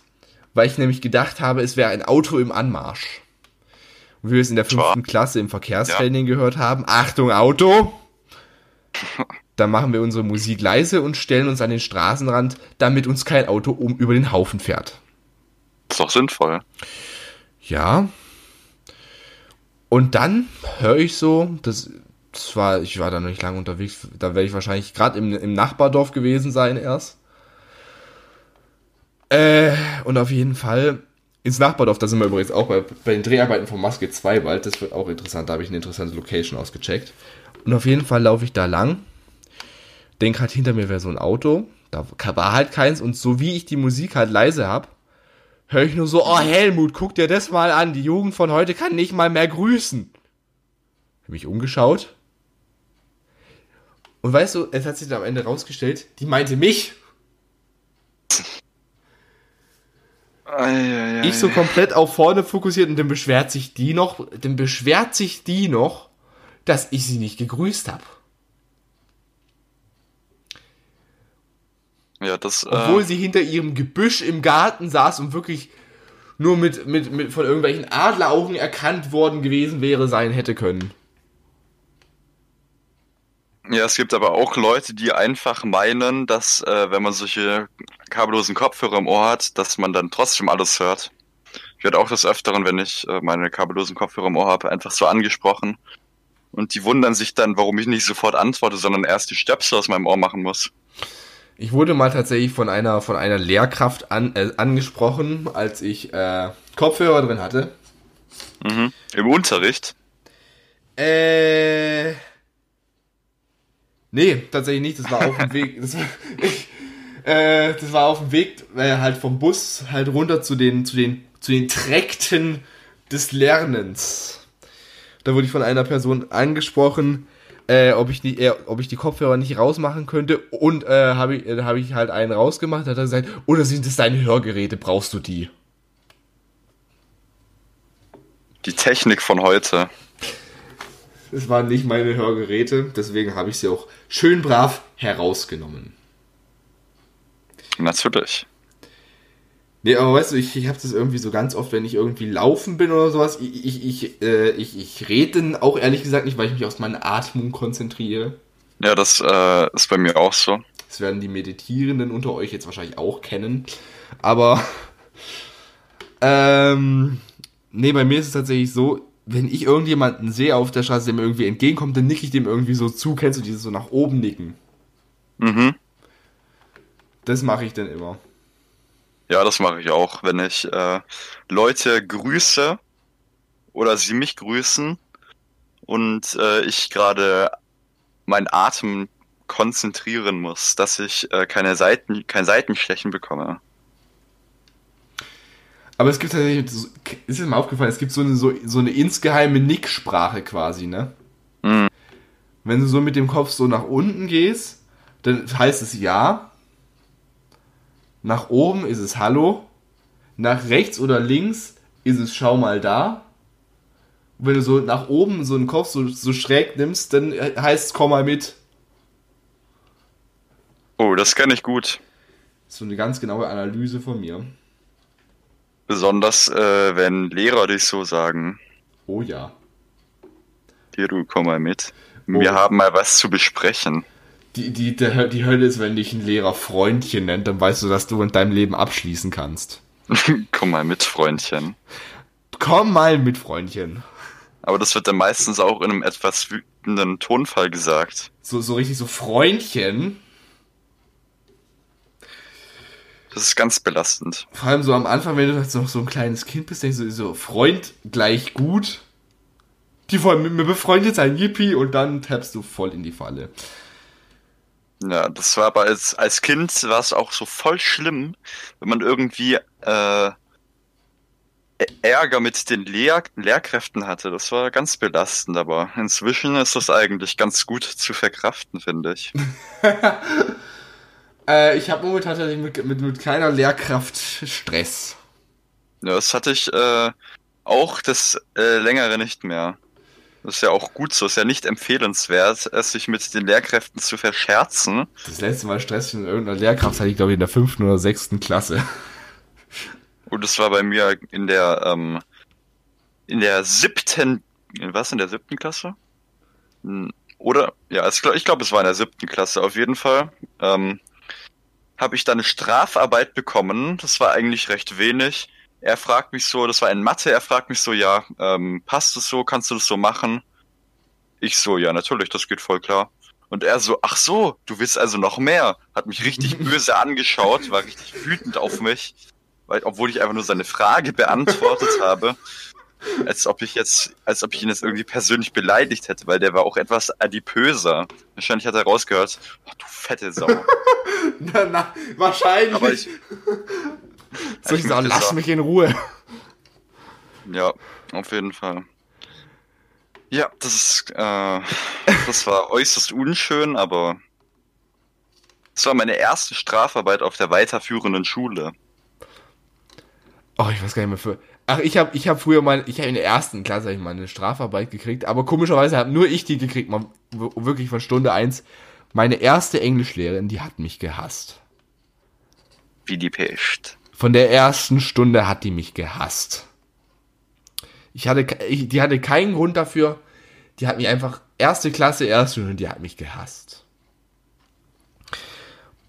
Speaker 1: weil ich nämlich gedacht habe, es wäre ein Auto im Anmarsch. Und wie wir es in der fünften Klasse im Verkehrstraining gehört haben, Achtung, Auto! [LAUGHS] Dann machen wir unsere Musik leise und stellen uns an den Straßenrand, damit uns kein Auto um über den Haufen fährt.
Speaker 2: ist doch sinnvoll.
Speaker 1: Ja. Und dann höre ich so, das, das war, ich war da noch nicht lange unterwegs, da werde ich wahrscheinlich gerade im, im Nachbardorf gewesen sein erst. Äh, und auf jeden Fall ins Nachbardorf, da sind wir übrigens auch bei, bei den Dreharbeiten von Maske 2 bald, das wird auch interessant, da habe ich eine interessante Location ausgecheckt. Und auf jeden Fall laufe ich da lang, denk halt hinter mir wäre so ein Auto, da war halt keins und so wie ich die Musik halt leise hab, höre ich nur so, oh Helmut, guck dir das mal an, die Jugend von heute kann nicht mal mehr grüßen. Hab mich umgeschaut. Und weißt du, es hat sich dann am Ende rausgestellt, die meinte mich.
Speaker 2: Eieiei.
Speaker 1: Ich so komplett auf vorne fokussiert und dann beschwert sich die noch, dann beschwert sich die noch, dass ich sie nicht gegrüßt habe.
Speaker 2: Ja, das,
Speaker 1: Obwohl
Speaker 2: äh,
Speaker 1: sie hinter ihrem Gebüsch im Garten saß und wirklich nur mit, mit, mit von irgendwelchen Adleraugen erkannt worden gewesen wäre, sein hätte können.
Speaker 2: Ja, es gibt aber auch Leute, die einfach meinen, dass, äh, wenn man solche kabellosen Kopfhörer im Ohr hat, dass man dann trotzdem alles hört. Ich werde auch des Öfteren, wenn ich äh, meine kabellosen Kopfhörer im Ohr habe, einfach so angesprochen. Und die wundern sich dann, warum ich nicht sofort antworte, sondern erst die Stöpsel aus meinem Ohr machen muss.
Speaker 1: Ich wurde mal tatsächlich von einer, von einer Lehrkraft an, äh, angesprochen, als ich äh, Kopfhörer drin hatte.
Speaker 2: Mhm. Im Unterricht?
Speaker 1: Äh. Nee, tatsächlich nicht. Das war auf dem [LAUGHS] Weg. Das war, ich, äh, das war auf dem Weg äh, halt vom Bus halt runter zu den, zu den, zu den Träkten des Lernens. Da wurde ich von einer Person angesprochen, äh, ob, ich die, äh, ob ich die Kopfhörer nicht rausmachen könnte. Und äh, habe ich, äh, hab ich halt einen rausgemacht. Da hat er gesagt, oder sind das deine Hörgeräte? Brauchst du die?
Speaker 2: Die Technik von heute.
Speaker 1: Es waren nicht meine Hörgeräte, deswegen habe ich sie auch schön brav herausgenommen.
Speaker 2: Natürlich.
Speaker 1: Nee, aber weißt du, ich, ich habe das irgendwie so ganz oft, wenn ich irgendwie laufen bin oder sowas, ich, ich, ich, äh, ich, ich rede auch ehrlich gesagt nicht, weil ich mich auf meine Atmung konzentriere.
Speaker 2: Ja, das äh, ist bei mir auch so.
Speaker 1: Das werden die Meditierenden unter euch jetzt wahrscheinlich auch kennen. Aber, [LAUGHS] ähm, nee, bei mir ist es tatsächlich so, wenn ich irgendjemanden sehe auf der Straße, der mir irgendwie entgegenkommt, dann nicke ich dem irgendwie so zu. Kennst du dieses so nach oben nicken?
Speaker 2: Mhm.
Speaker 1: Das mache ich dann immer.
Speaker 2: Ja, das mache ich auch, wenn ich äh, Leute grüße oder sie mich grüßen und äh, ich gerade meinen Atem konzentrieren muss, dass ich äh, keine Seiten, kein Seitenstechen bekomme.
Speaker 1: Aber es gibt tatsächlich, ist dir mal aufgefallen, es gibt so eine, so, so eine insgeheime Nicksprache quasi, ne?
Speaker 2: Mhm.
Speaker 1: Wenn du so mit dem Kopf so nach unten gehst, dann heißt es ja. Nach oben ist es Hallo. Nach rechts oder links ist es Schau mal da. Und wenn du so nach oben so einen Kopf so, so schräg nimmst, dann heißt es Komm mal mit.
Speaker 2: Oh, das kann ich gut.
Speaker 1: So eine ganz genaue Analyse von mir.
Speaker 2: Besonders äh, wenn Lehrer dich so sagen.
Speaker 1: Oh ja.
Speaker 2: Hier, du komm mal mit. Wir oh. haben mal was zu besprechen.
Speaker 1: Die, die, der, die Hölle ist, wenn dich ein Lehrer Freundchen nennt, dann weißt du, dass du in deinem Leben abschließen kannst. [LAUGHS]
Speaker 2: komm mal mit, Freundchen.
Speaker 1: Komm mal mit, Freundchen.
Speaker 2: Aber das wird dann meistens auch in einem etwas wütenden Tonfall gesagt.
Speaker 1: So, so richtig so Freundchen.
Speaker 2: Das ist ganz belastend.
Speaker 1: Vor allem so am Anfang, wenn du noch so ein kleines Kind bist, denkst du so, Freund gleich gut. Die wollen mit mir befreundet sein, yippie, und dann tappst du voll in die Falle.
Speaker 2: Ja, das war aber als, als Kind war es auch so voll schlimm, wenn man irgendwie äh, Ärger mit den Lehr Lehrkräften hatte. Das war ganz belastend, aber inzwischen ist das eigentlich ganz gut zu verkraften, finde ich. [LAUGHS]
Speaker 1: Äh, ich habe momentan tatsächlich mit, mit, mit keiner Lehrkraft Stress.
Speaker 2: Ja, das hatte ich äh, auch das äh, längere nicht mehr. Das ist ja auch gut so, ist ja nicht empfehlenswert, es sich mit den Lehrkräften zu verscherzen.
Speaker 1: Das letzte Mal Stress mit irgendeiner Lehrkraft hatte ich, glaube ich, in der fünften oder sechsten Klasse.
Speaker 2: Und das war bei mir in der, ähm, in der siebten, was, in der siebten Klasse? Hm, oder, ja, ich glaube, es war in der siebten Klasse auf jeden Fall. Ähm, habe ich dann eine Strafarbeit bekommen. Das war eigentlich recht wenig. Er fragt mich so, das war in Mathe, er fragt mich so, ja, ähm, passt es so, kannst du das so machen? Ich so, ja, natürlich, das geht voll klar. Und er so, ach so, du willst also noch mehr. Hat mich richtig [LAUGHS] böse angeschaut, war richtig wütend auf mich, weil, obwohl ich einfach nur seine Frage beantwortet habe. Als ob ich jetzt, als ob ich ihn jetzt irgendwie persönlich beleidigt hätte, weil der war auch etwas adipöser. Wahrscheinlich hat er rausgehört, oh, du fette Sau. [LAUGHS]
Speaker 1: na, na, wahrscheinlich.
Speaker 2: Aber ich, [LAUGHS]
Speaker 1: Soll ich sagen, lass mich in Ruhe.
Speaker 2: Ja, auf jeden Fall. Ja, das ist, äh, das war [LAUGHS] äußerst unschön, aber es war meine erste Strafarbeit auf der weiterführenden Schule.
Speaker 1: Oh, ich weiß gar nicht mehr für. Ach, ich habe ich hab früher mal, ich habe in der ersten Klasse ich meine Strafarbeit gekriegt, aber komischerweise habe nur ich die gekriegt, mal wirklich von Stunde 1. Meine erste Englischlehrerin, die hat mich gehasst.
Speaker 2: Wie die Pest.
Speaker 1: Von der ersten Stunde hat die mich gehasst. Ich hatte, ich, die hatte keinen Grund dafür. Die hat mich einfach, erste Klasse, erste Stunde, die hat mich gehasst.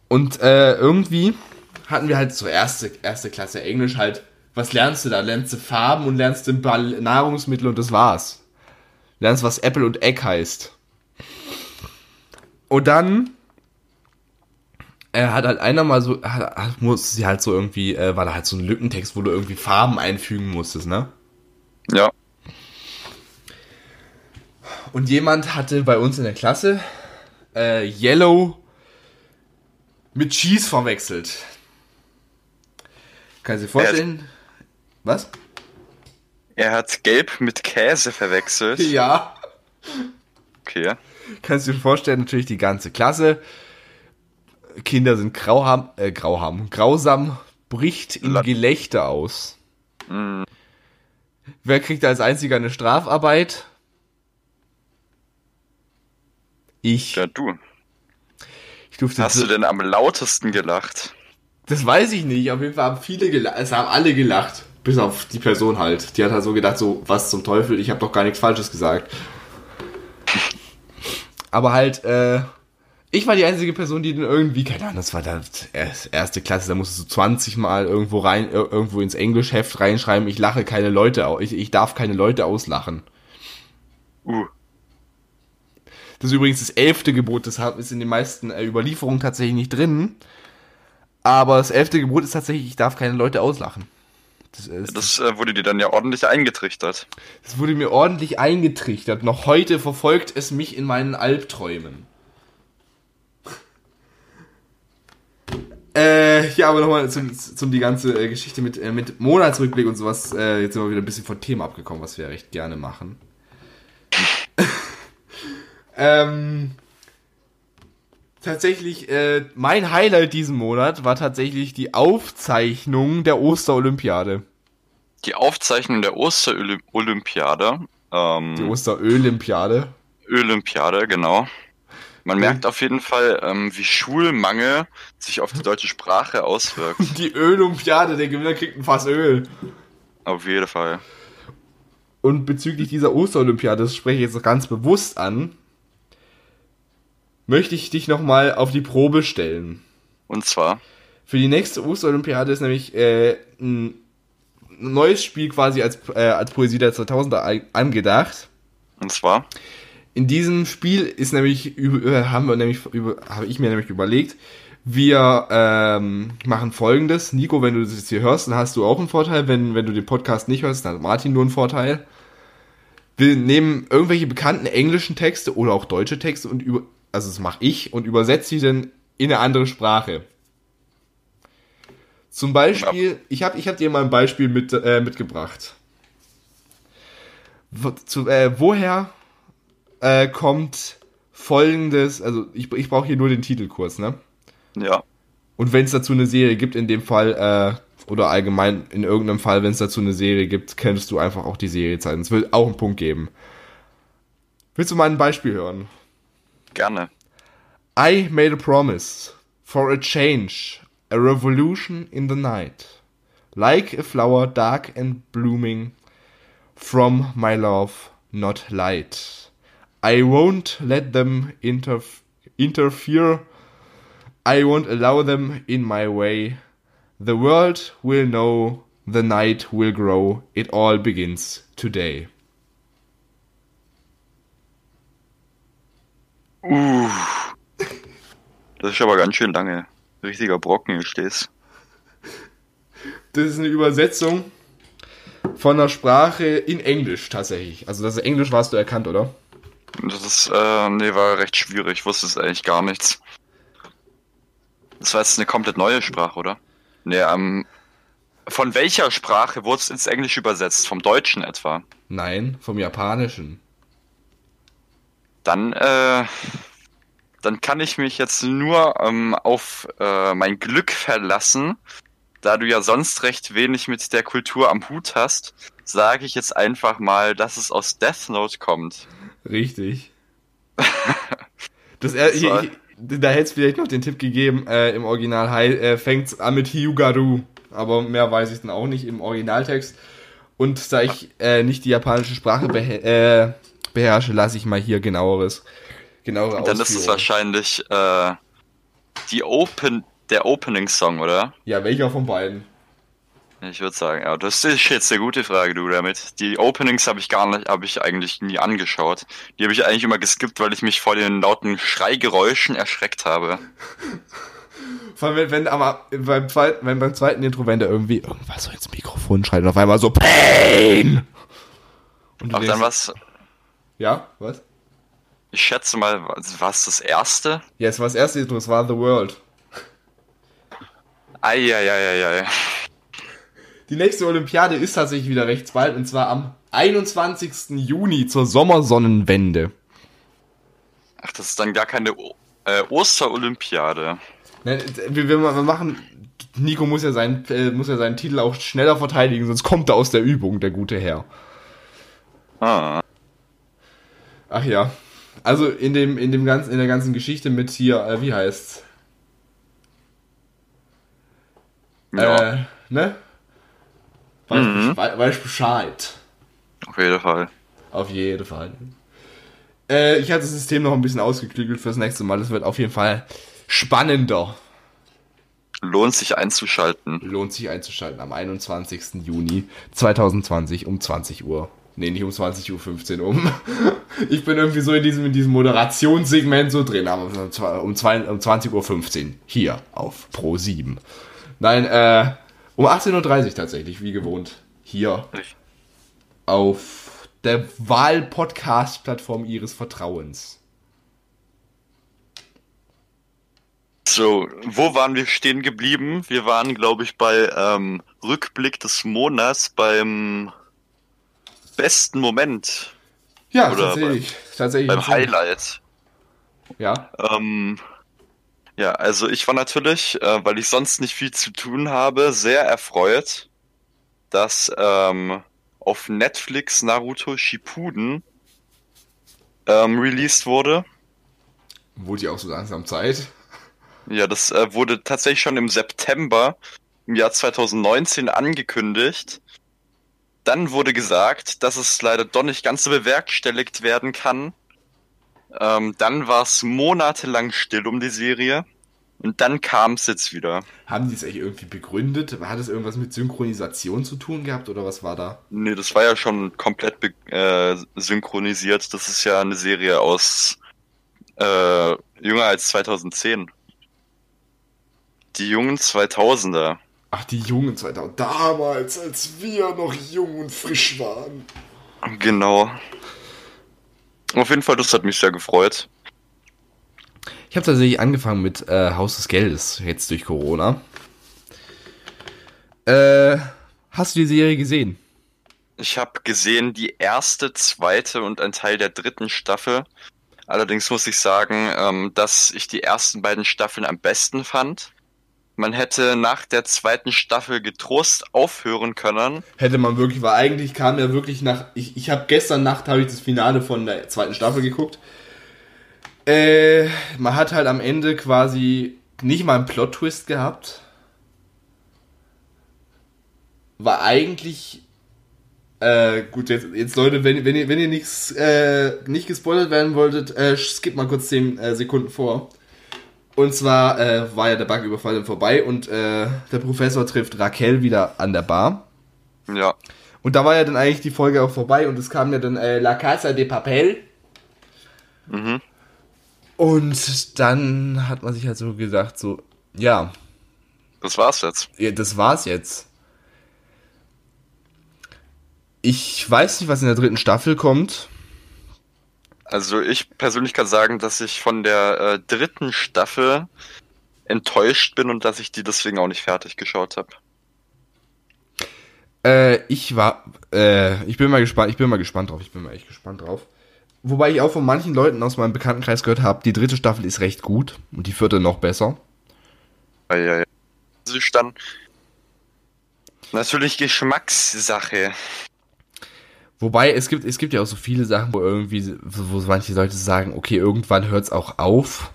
Speaker 1: Und äh, irgendwie hatten wir halt so erste, erste Klasse Englisch halt was lernst du da? Lernst du Farben und lernst du Nahrungsmittel und das war's. Lernst, was Apple und Egg heißt. Und dann äh, hat halt einer mal so, hat, hat, muss sie halt so irgendwie, äh, war da halt so ein Lückentext, wo du irgendwie Farben einfügen musstest, ne?
Speaker 2: Ja.
Speaker 1: Und jemand hatte bei uns in der Klasse äh, Yellow mit Cheese verwechselt. Kannst du dir vorstellen? Was?
Speaker 2: Er hat Gelb mit Käse verwechselt. [LAUGHS]
Speaker 1: Ja.
Speaker 2: Okay.
Speaker 1: Kannst du dir vorstellen, natürlich die ganze Klasse. Kinder sind grauham, äh, grauham, grausam, bricht in
Speaker 2: La-
Speaker 1: Gelächter aus.
Speaker 2: Mm,
Speaker 1: Wer kriegt als einziger eine Strafarbeit? Ich.
Speaker 2: ja, du.
Speaker 1: Ich durfte
Speaker 2: Hast du denn am lautesten gelacht?
Speaker 1: Das weiß ich nicht. Auf jeden Fall haben viele gelacht. Es haben alle gelacht. Bis auf die Person halt. Die hat halt so gedacht, so, was zum Teufel, ich habe doch gar nichts Falsches gesagt. Aber halt, äh, ich war die einzige Person, die dann irgendwie, keine Ahnung, das war da erste Klasse, da musstest du 20 Mal irgendwo rein, ir- irgendwo ins Englischheft reinschreiben, ich lache keine Leute aus, ich, ich darf keine Leute auslachen.
Speaker 2: Uh,
Speaker 1: Das ist übrigens das elfte Gebot, das ist in den meisten äh, Überlieferungen tatsächlich nicht drin. Aber das elfte Gebot ist tatsächlich, ich darf keine Leute auslachen. Das, ist,
Speaker 2: das äh, wurde dir dann ja ordentlich eingetrichtert.
Speaker 1: das wurde mir ordentlich eingetrichtert. Noch heute verfolgt es mich in meinen Albträumen. Äh, ja, aber nochmal zum, zum die ganze äh, Geschichte mit, äh, mit Monatsrückblick und sowas. Äh, jetzt sind wir wieder ein bisschen vom Thema abgekommen, was wir recht gerne machen. [LAUGHS] ähm, tatsächlich, äh, mein Highlight diesen Monat war tatsächlich die Aufzeichnung der Osterolympiade.
Speaker 2: Die Aufzeichnung der Osterolympiade. Ähm,
Speaker 1: Die Osterolympiade.
Speaker 2: Olympiade, genau. Man
Speaker 1: Mhm.
Speaker 2: merkt auf jeden Fall, ähm, wie Schulmangel sich auf die deutsche Sprache auswirkt. [LAUGHS]
Speaker 1: Die Ölumpiade, der Gewinner kriegt ein Fass Öl.
Speaker 2: auf jeden Fall.
Speaker 1: Und bezüglich dieser Osterolympiade, das spreche ich jetzt noch ganz bewusst an, möchte ich dich nochmal auf die Probe stellen.
Speaker 2: Und zwar,
Speaker 1: Für die nächste Osterolympiade ist nämlich äh, ein neues Spiel quasi als, äh, als Poesie der 2000er ein- angedacht.
Speaker 2: und zwar,
Speaker 1: In diesem Spiel ist nämlich äh, haben wir nämlich über, habe ich mir nämlich überlegt, wir ähm, machen folgendes. Nico, wenn du das jetzt hier hörst, dann hast du auch einen Vorteil. Wenn, wenn du den Podcast nicht hörst, dann hat Martin nur einen Vorteil. Wir nehmen irgendwelche bekannten englischen Texte oder auch deutsche Texte und über, also das mache ich und übersetze sie dann in eine andere Sprache. Zum Beispiel, ich habe ich hab dir mal ein Beispiel mit, äh, mitgebracht. Wo, zu, äh, woher äh, kommt folgendes, also ich, ich brauche hier nur den Titel kurz, ne?
Speaker 2: ja,
Speaker 1: Und wenn es dazu eine Serie gibt, in dem Fall, äh, oder allgemein in irgendeinem Fall, wenn es dazu eine Serie gibt, könntest du einfach auch die Serie zeigen. Es wird auch einen Punkt geben. Willst du mal ein Beispiel hören?
Speaker 2: Gerne.
Speaker 1: I made a promise for a change, a revolution in the night. Like a flower dark and blooming, from my love, not light. I won't let them interf interfere. I won't allow them in my way. The world will know, the night will grow, it all begins today.
Speaker 2: Uh, das ist aber ganz schön lange. Richtiger Brocken, hier stehst.
Speaker 1: Das ist eine Übersetzung von einer Sprache in Englisch tatsächlich. Also das Englisch warst du erkannt, oder?
Speaker 2: Das ist, äh, nee, war recht schwierig. Ich wusste es eigentlich gar nichts. Das war jetzt eine komplett neue Sprache, oder? Nee, ähm, von welcher Sprache wurde es ins Englische übersetzt? Vom Deutschen etwa?
Speaker 1: Nein, vom Japanischen.
Speaker 2: Dann, äh, dann kann ich mich jetzt nur ähm, auf äh, mein Glück verlassen. Da du ja sonst recht wenig mit der Kultur am Hut hast, sage ich jetzt einfach mal, dass es aus Death Note kommt.
Speaker 1: Richtig. [LAUGHS] Das, er,
Speaker 2: So.
Speaker 1: hier, da hätte es vielleicht noch den Tipp gegeben, äh, im Original äh, fängt an mit Hyugaru. Aber mehr weiß ich dann auch nicht im Originaltext. Und da ich äh, nicht die japanische Sprache äh, beherrsche, lasse ich mal hier genaueres. Genauere
Speaker 2: dann ist es wahrscheinlich äh, die Open, der Opening Song, oder?
Speaker 1: Ja, welcher von beiden?
Speaker 2: Ich würde sagen, ja, das ist jetzt eine gute Frage, du damit. Die Openings habe ich gar nicht, habe ich eigentlich nie angeschaut. Die habe ich eigentlich immer geskippt, weil ich mich vor den lauten Schreigeräuschen erschreckt habe. [LAUGHS]
Speaker 1: Vor allem, wenn, wenn, aber beim zweiten, wenn beim zweiten Intro, wenn der irgendwie irgendwas so ins Mikrofon schreit und auf einmal so Pain! Und
Speaker 2: Auch dann was,
Speaker 1: Ja, was?
Speaker 2: ich schätze mal, was das erste?
Speaker 1: Ja, es war das erste Intro, es war The World.
Speaker 2: Eieieiei.
Speaker 1: Die nächste Olympiade ist tatsächlich wieder recht bald und zwar am 21. Juni zur Sommersonnenwende.
Speaker 2: Ach, das ist dann gar keine o äh, Osterolympiade.
Speaker 1: Ne, Wir, wir, wir machen. Nico muss ja, seinen, äh, muss ja seinen Titel auch schneller verteidigen, sonst kommt er aus der Übung, der gute Herr.
Speaker 2: Ah.
Speaker 1: Ach ja. Also in dem, in dem ganzen, in der ganzen Geschichte mit hier, äh, wie heißt's?
Speaker 2: Ja,
Speaker 1: Äh, ne? Weiß,
Speaker 2: Mhm.
Speaker 1: weiß, weiß Bescheid.
Speaker 2: auf jeden Fall.
Speaker 1: Auf jeden Fall. Äh, ich habe das System noch ein bisschen ausgeklügelt fürs nächste Mal. Das wird auf jeden Fall spannender.
Speaker 2: Lohnt sich einzuschalten.
Speaker 1: Lohnt sich einzuschalten am 21. Juni 2020 um 20 Uhr. Nee, nicht um 20.15 Uhr, um. [LAUGHS] Ich bin irgendwie so in diesem, in diesem Moderationssegment so drin, aber um um, um 20.15 Uhr hier auf Pro 7. Nein, äh, um 18.30 Uhr tatsächlich, wie gewohnt. Hier auf der Wahl-Podcast-Plattform Ihres Vertrauens.
Speaker 2: So, wo waren wir stehen geblieben? Wir waren, glaube ich, bei ähm, Rückblick des Monats beim besten Moment,
Speaker 1: Ja,
Speaker 2: Oder
Speaker 1: tatsächlich. tatsächlich
Speaker 2: beim Highlight.
Speaker 1: Ja.
Speaker 2: Ähm, ja, also ich war natürlich, äh, weil ich sonst nicht viel zu tun habe, sehr erfreut, dass ähm, auf Netflix Naruto Shippuden ähm, released wurde.
Speaker 1: Wurde ja auch so langsam Zeit.
Speaker 2: Ja, das äh, wurde tatsächlich schon im September im Jahr 2019 angekündigt. Dann wurde gesagt, dass es leider doch nicht ganz so bewerkstelligt werden kann. Ähm, dann war es monatelang still um die Serie. Und dann kam es jetzt wieder.
Speaker 1: Haben die es eigentlich irgendwie begründet? Hat es irgendwas mit Synchronisation zu tun gehabt oder was war da?
Speaker 2: Nee, das war ja schon komplett äh, synchronisiert. Das ist ja eine Serie aus äh, jünger als 2010. Die jungen 2000er.
Speaker 1: Ach, die Jungen 2000. Damals, als wir noch jung und frisch waren.
Speaker 2: Genau. Auf jeden Fall, das hat mich sehr gefreut.
Speaker 1: Ich habe tatsächlich angefangen mit äh, Haus des Geldes, jetzt durch Corona. Äh, hast du die Serie gesehen?
Speaker 2: Ich habe gesehen die erste, zweite und ein Teil der dritten Staffel. Allerdings muss ich sagen, ähm, dass ich die ersten beiden Staffeln am besten fand. Man hätte nach der zweiten Staffel getrost aufhören können.
Speaker 1: Hätte man wirklich, weil eigentlich kam ja wirklich nach. Ich, ich habe gestern Nacht habe ich das Finale von der zweiten Staffel geguckt. Äh, man hat halt am Ende quasi nicht mal einen Plot-Twist gehabt. War eigentlich. Äh, gut, jetzt, jetzt Leute, wenn, wenn ihr, wenn ihr nichts, äh, nicht gespoilert werden wolltet, äh, skip mal kurz 10 äh, Sekunden vor. Und zwar äh, war ja der Banküberfall dann vorbei und äh, der Professor trifft Raquel wieder an der Bar.
Speaker 2: Ja,
Speaker 1: Und da war ja dann eigentlich die Folge auch vorbei und es kam ja dann äh, La Casa de Papel.
Speaker 2: Mhm.
Speaker 1: Und dann hat man sich halt so gesagt, so, ja,
Speaker 2: das war's jetzt.
Speaker 1: ja, das war's jetzt. Ich weiß nicht, was in der dritten Staffel kommt.
Speaker 2: Also ich persönlich kann sagen, dass ich von der äh, dritten Staffel enttäuscht bin und dass ich die deswegen auch nicht fertig geschaut habe.
Speaker 1: Äh, ich war, äh, ich bin mal gespannt, ich bin mal gespannt drauf, ich bin mal echt gespannt drauf. Wobei ich auch von manchen Leuten aus meinem Bekanntenkreis gehört habe, die dritte Staffel ist recht gut und die vierte noch besser.
Speaker 2: Ja, ja, ja. Das ist dann natürlich Geschmackssache.
Speaker 1: Wobei, es gibt, es gibt ja auch so viele Sachen, wo irgendwie, wo manche Leute sagen, okay, irgendwann hört's auch auf.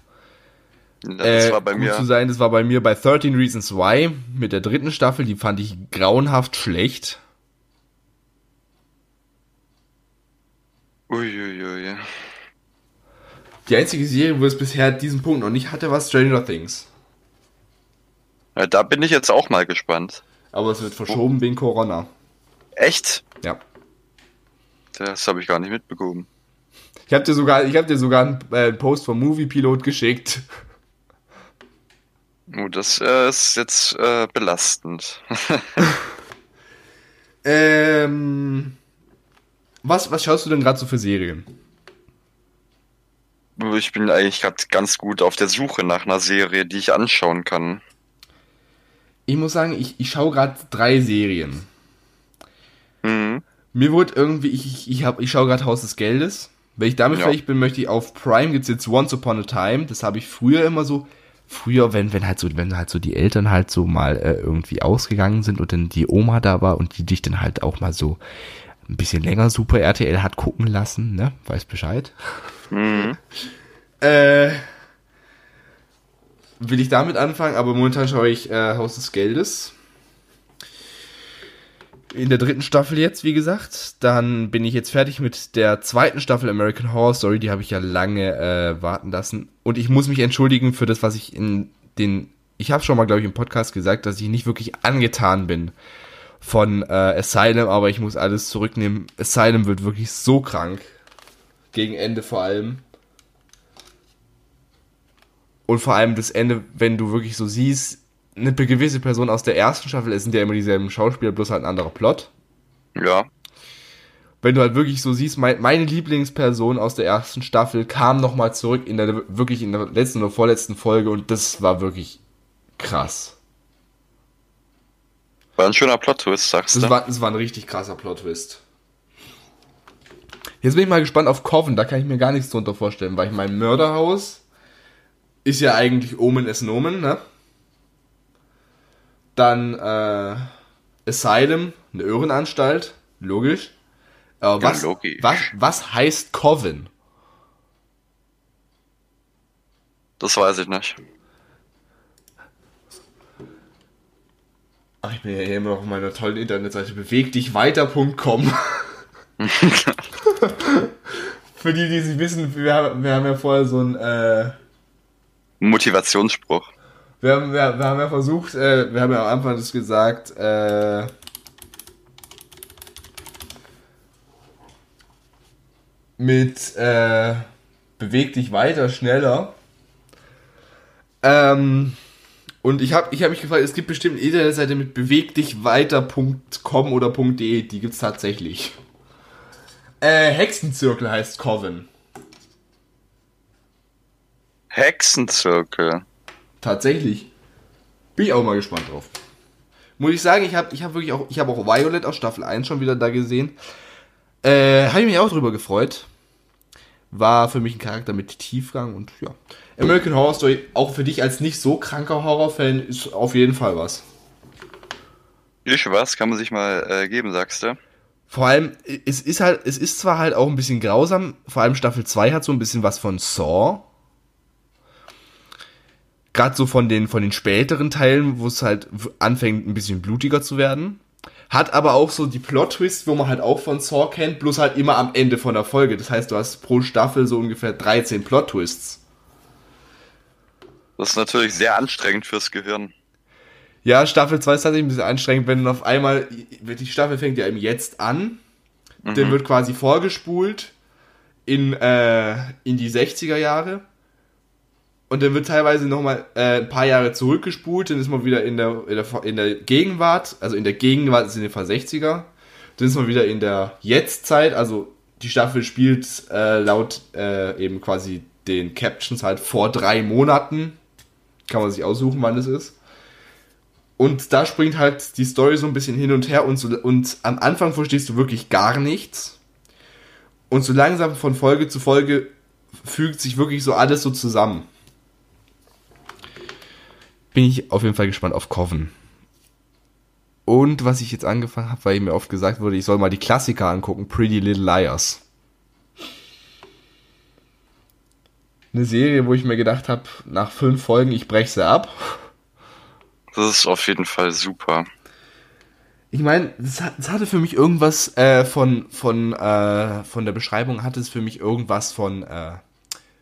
Speaker 2: Das
Speaker 1: äh,
Speaker 2: war bei
Speaker 1: gut
Speaker 2: mir.
Speaker 1: zu sein, das war bei mir bei 13 Reasons Why mit der dritten Staffel, die fand ich grauenhaft schlecht.
Speaker 2: Uiuiui.
Speaker 1: Die einzige Serie, wo es bisher diesen Punkt noch nicht hatte, war Stranger Things.
Speaker 2: Ja, da bin ich jetzt auch mal gespannt.
Speaker 1: Aber es wird verschoben wegen Corona.
Speaker 2: Echt?
Speaker 1: Ja.
Speaker 2: Das habe ich gar nicht mitbekommen.
Speaker 1: Ich habe dir sogar, ich habe dir sogar einen, äh, Post vom Movie Pilot geschickt.
Speaker 2: Oh, das äh, ist jetzt äh, belastend. [LAUGHS]
Speaker 1: ähm, was, was schaust du denn gerade so für Serien?
Speaker 2: ich bin eigentlich gerade ganz gut auf der Suche nach einer Serie, die ich anschauen kann.
Speaker 1: Ich muss sagen, ich, ich schaue gerade drei Serien.
Speaker 2: Mhm.
Speaker 1: Mir wurde irgendwie, ich, ich, ich, hab, ich schaue gerade Haus des Geldes. Wenn ich damit
Speaker 2: Ja.
Speaker 1: fertig bin, möchte ich auf Prime gibt's jetzt Once Upon a Time. Das habe ich früher immer so. Früher, wenn, wenn halt so, wenn halt so die Eltern halt so mal äh, irgendwie ausgegangen sind und dann die Oma da war und die dich dann halt auch mal so ein bisschen länger Super RTL hat gucken lassen, ne? Weiß Bescheid.
Speaker 2: Mhm.
Speaker 1: Äh, will ich damit anfangen, aber momentan schaue ich äh, Haus des Geldes. In der dritten Staffel jetzt, wie gesagt. Dann bin ich jetzt fertig mit der zweiten Staffel American Horror Story. Die habe ich ja lange äh, warten lassen. Und ich muss mich entschuldigen für das, was ich in den. Ich habe schon mal, glaube ich, im Podcast gesagt, dass ich nicht wirklich angetan bin von äh, Asylum, aber ich muss alles zurücknehmen. Asylum wird wirklich so krank. Gegen Ende vor allem. Und vor allem das Ende, wenn du wirklich so siehst, eine gewisse Person aus der ersten Staffel, es sind ja immer dieselben Schauspieler, bloß halt ein anderer Plot.
Speaker 2: Ja.
Speaker 1: Wenn du halt wirklich so siehst, mein, meine Lieblingsperson aus der ersten Staffel kam nochmal zurück in der, wirklich in der letzten oder vorletzten Folge und das war wirklich krass.
Speaker 2: War ein schöner Plot-Twist, sagst
Speaker 1: Das
Speaker 2: du?
Speaker 1: war, das war ein richtig krasser Plot-Twist. Jetzt bin ich mal gespannt auf Coven, da kann ich mir gar nichts drunter vorstellen, weil ich mein Mörderhaus ist ja eigentlich Omen es Nomen, ne? Dann äh, Asylum, eine Irrenanstalt, logisch. Aber
Speaker 2: Ja,
Speaker 1: was,
Speaker 2: logisch.
Speaker 1: was, was heißt Coven?
Speaker 2: Das weiß ich nicht.
Speaker 1: Ach, ich bin ja hier immer noch auf meiner tollen Internetseite bewegdichweiter.com. [LAUGHS] Für die, die es nicht wissen, wir haben, wir haben ja vorher so ein äh,
Speaker 2: Motivationsspruch.
Speaker 1: Wir haben, wir, wir haben ja versucht, äh, wir haben ja am Anfang das gesagt, äh, mit äh, beweg dich weiter, schneller. Ähm, und ich habe ich hab mich gefragt, es gibt bestimmt eine Internetseite mit bewegdichweiter.com oder .de, die gibt's tatsächlich. Äh, Hexenzirkel heißt Coven.
Speaker 2: Hexenzirkel.
Speaker 1: Tatsächlich. Bin ich auch mal gespannt drauf. Muss ich sagen, ich habe ich hab wirklich auch, ich habe auch Violet aus Staffel 1 schon wieder da gesehen. Äh, habe ich mich auch drüber gefreut. War für mich ein Charakter mit Tiefgang und ja. American Horror Story, auch für dich als nicht so kranker Horrorfan, ist auf jeden Fall was.
Speaker 2: Ich was, kann man sich mal äh, geben, sagst du?
Speaker 1: Vor allem, es ist halt, es ist zwar halt auch ein bisschen grausam, vor allem Staffel 2 hat so ein bisschen was von Saw. Gerade so von den, von den späteren Teilen, wo es halt anfängt, ein bisschen blutiger zu werden. Hat aber auch so die Plot-Twist, wo man halt auch von Saw kennt, bloß halt immer am Ende von der Folge. Das heißt, du hast pro Staffel so ungefähr 13 Plot-Twists.
Speaker 2: Das ist natürlich sehr anstrengend fürs Gehirn.
Speaker 1: Ja, Staffel 2 ist tatsächlich ein bisschen anstrengend, wenn auf einmal, die Staffel fängt ja eben jetzt an, dann wird quasi vorgespult in, äh, in die 60er Jahre und dann wird teilweise nochmal äh, ein paar Jahre zurückgespult, dann ist man wieder in der, in, der, in der Gegenwart, also in der Gegenwart ist in den Fall 60er, dann ist man wieder in der Jetztzeit, also die Staffel spielt äh, laut äh, eben quasi den Captions halt vor drei Monaten, kann man sich aussuchen, wann es ist. Und da springt halt die Story so ein bisschen hin und her und, so, und am Anfang verstehst du wirklich gar nichts. Und so langsam von Folge zu Folge fügt sich wirklich so alles so zusammen. Bin ich auf jeden Fall gespannt auf Coven. Und was ich jetzt angefangen habe, weil mir oft gesagt wurde, ich soll mal die Klassiker angucken, Pretty Little Liars. Eine Serie, wo ich mir gedacht habe, nach fünf Folgen, ich breche sie ab.
Speaker 2: Das ist auf jeden Fall super.
Speaker 1: Ich meine, es hat, es hatte für mich irgendwas äh, von von äh, von der Beschreibung hatte es für mich irgendwas von äh,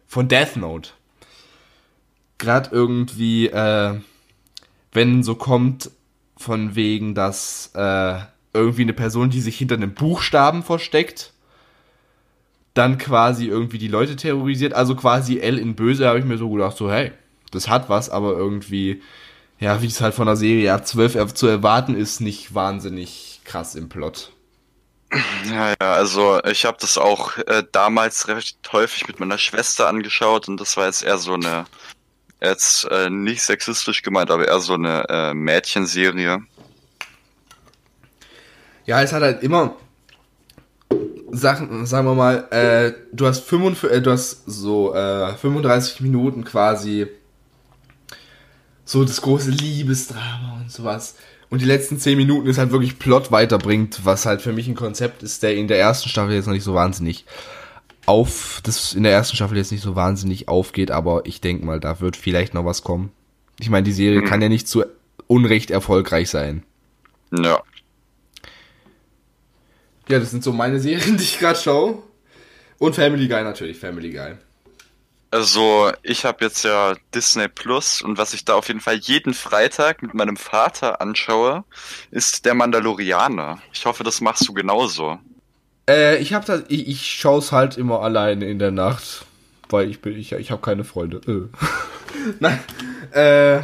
Speaker 1: von Death Note. Gerade irgendwie, äh, wenn so kommt von wegen, dass äh, irgendwie eine Person, die sich hinter einem Buchstaben versteckt, dann quasi irgendwie die Leute terrorisiert. Also quasi L in Böse habe ich mir so gedacht, so hey, das hat was, aber irgendwie, ja, wie es halt von der Serie ab 12 zu erwarten ist, nicht wahnsinnig krass im Plot.
Speaker 2: Ja, ja, also ich habe das auch äh, damals recht häufig mit meiner Schwester angeschaut und das war jetzt eher so eine, jetzt äh, nicht sexistisch gemeint, aber eher so eine äh, Mädchenserie.
Speaker 1: Ja, es hat halt immer Sachen, sagen wir mal, äh, du hast 45, äh, du hast so äh, 35 Minuten quasi so das große Liebesdrama und sowas. Und die letzten 10 Minuten ist halt wirklich Plot weiterbringt, was halt für mich ein Konzept ist, der in der ersten Staffel jetzt noch nicht so wahnsinnig auf, das in der ersten Staffel jetzt nicht so wahnsinnig aufgeht, aber ich denke mal, da wird vielleicht noch was kommen. Ich meine, die Serie mhm. kann ja nicht zu Unrecht erfolgreich sein.
Speaker 2: Ja.
Speaker 1: Ja, das sind so meine Serien, [LAUGHS] die ich gerade schaue. Und Family Guy natürlich, Family Guy.
Speaker 2: Also, ich habe jetzt ja Disney Plus und was ich da auf jeden Fall jeden Freitag mit meinem Vater anschaue, ist der Mandalorianer. Ich hoffe, das machst du genauso.
Speaker 1: Äh, ich habe das, ich, ich schaue es halt immer alleine in der Nacht, weil ich bin, ich, ich habe keine Freunde. Äh. [LAUGHS] Nein, äh,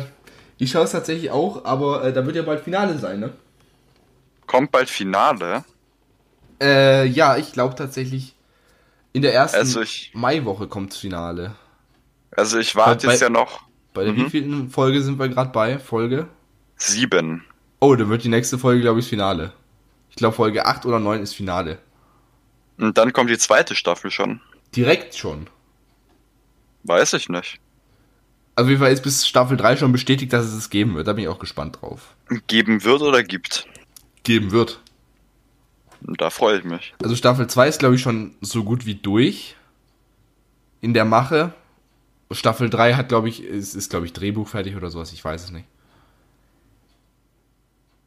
Speaker 1: ich schaue es tatsächlich auch, aber äh, da wird ja bald Finale sein, ne?
Speaker 2: Kommt bald Finale?
Speaker 1: Äh, ja, ich glaube tatsächlich, in der ersten also ich, Maiwoche kommt das Finale.
Speaker 2: Also ich warte jetzt ja noch.
Speaker 1: Bei der mhm. wievielten Folge sind wir gerade bei? Folge?
Speaker 2: Sieben.
Speaker 1: Oh, dann wird die nächste Folge, glaube ich, das Finale. Ich glaube, Folge 8 oder 9 ist Finale.
Speaker 2: Und dann kommt die zweite Staffel schon.
Speaker 1: Direkt schon.
Speaker 2: Weiß ich nicht.
Speaker 1: Also wie Fall ist bis Staffel 3 schon bestätigt, dass es es geben wird. Da bin ich auch gespannt drauf.
Speaker 2: Geben wird oder gibt?
Speaker 1: Geben wird.
Speaker 2: Da freue ich mich.
Speaker 1: Also Staffel 2 ist, glaube ich, schon so gut wie durch. In der Mache. Staffel 3 hat, glaube ich, ist, ist glaube ich, Drehbuch fertig oder sowas. Ich weiß es nicht.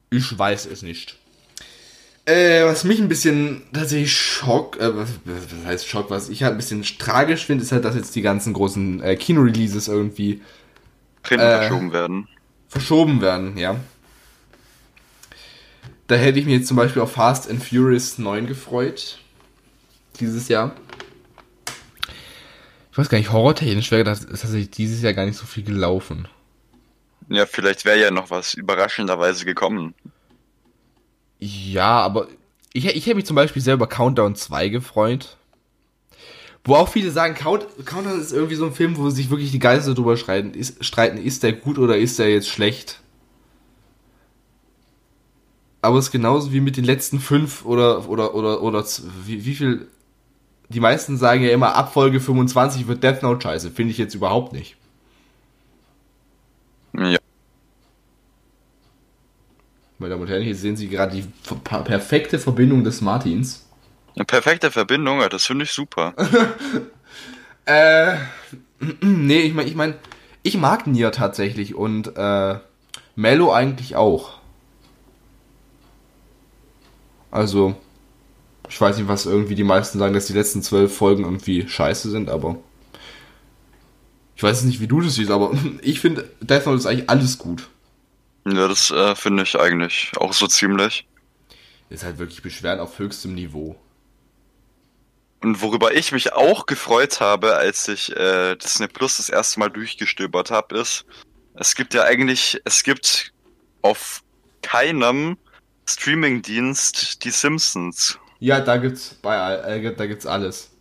Speaker 1: Ich weiß es nicht. Äh, was mich ein bisschen tatsächlich schock, äh, was, was heißt Schock, was ich halt ein bisschen tragisch finde, ist halt, dass jetzt die ganzen großen äh, Kino-Releases irgendwie
Speaker 2: äh, verschoben werden.
Speaker 1: Verschoben werden, ja. Da hätte ich mich jetzt zum Beispiel auf Fast and Furious 9 gefreut. Dieses Jahr. Ich weiß gar nicht, horrortechnisch wäre das tatsächlich dieses Jahr gar nicht so viel gelaufen.
Speaker 2: Ja, vielleicht wäre ja noch was überraschenderweise gekommen.
Speaker 1: Ja, aber ich, ich hätte mich zum Beispiel selber Countdown 2 gefreut. Wo auch viele sagen, Count, Countdown ist irgendwie so ein Film, wo sich wirklich die Geister drüber streiten. Ist, streiten, ist der gut oder ist der jetzt schlecht? aber es ist genauso wie mit den letzten fünf oder, oder, oder, oder, wie, wie viel, die meisten sagen ja immer, ab Folge 25 wird Death Note scheiße. Finde ich jetzt überhaupt nicht.
Speaker 2: Ja.
Speaker 1: Meine Damen und Herren, hier sehen Sie gerade die perfekte Verbindung des Martins.
Speaker 2: Eine perfekte Verbindung, das finde ich super. [LAUGHS]
Speaker 1: äh, nee, ich meine, ich meine, ich mag Nier tatsächlich und äh, Mello eigentlich auch. Also, ich weiß nicht, was irgendwie die meisten sagen, dass die letzten zwölf Folgen irgendwie scheiße sind, aber ich weiß nicht, wie du das siehst, aber [LAUGHS] ich finde, Death Note ist eigentlich alles gut.
Speaker 2: Ja, das äh, finde ich eigentlich auch so ziemlich.
Speaker 1: Ist halt wirklich Beschweren auf höchstem Niveau.
Speaker 2: Und worüber ich mich auch gefreut habe, als ich äh, Disney Plus das erste Mal durchgestöbert habe, ist, es gibt ja eigentlich, es gibt auf keinem Streamingdienst Die Simpsons.
Speaker 1: Ja, da gibt's bei äh, da gibt's alles.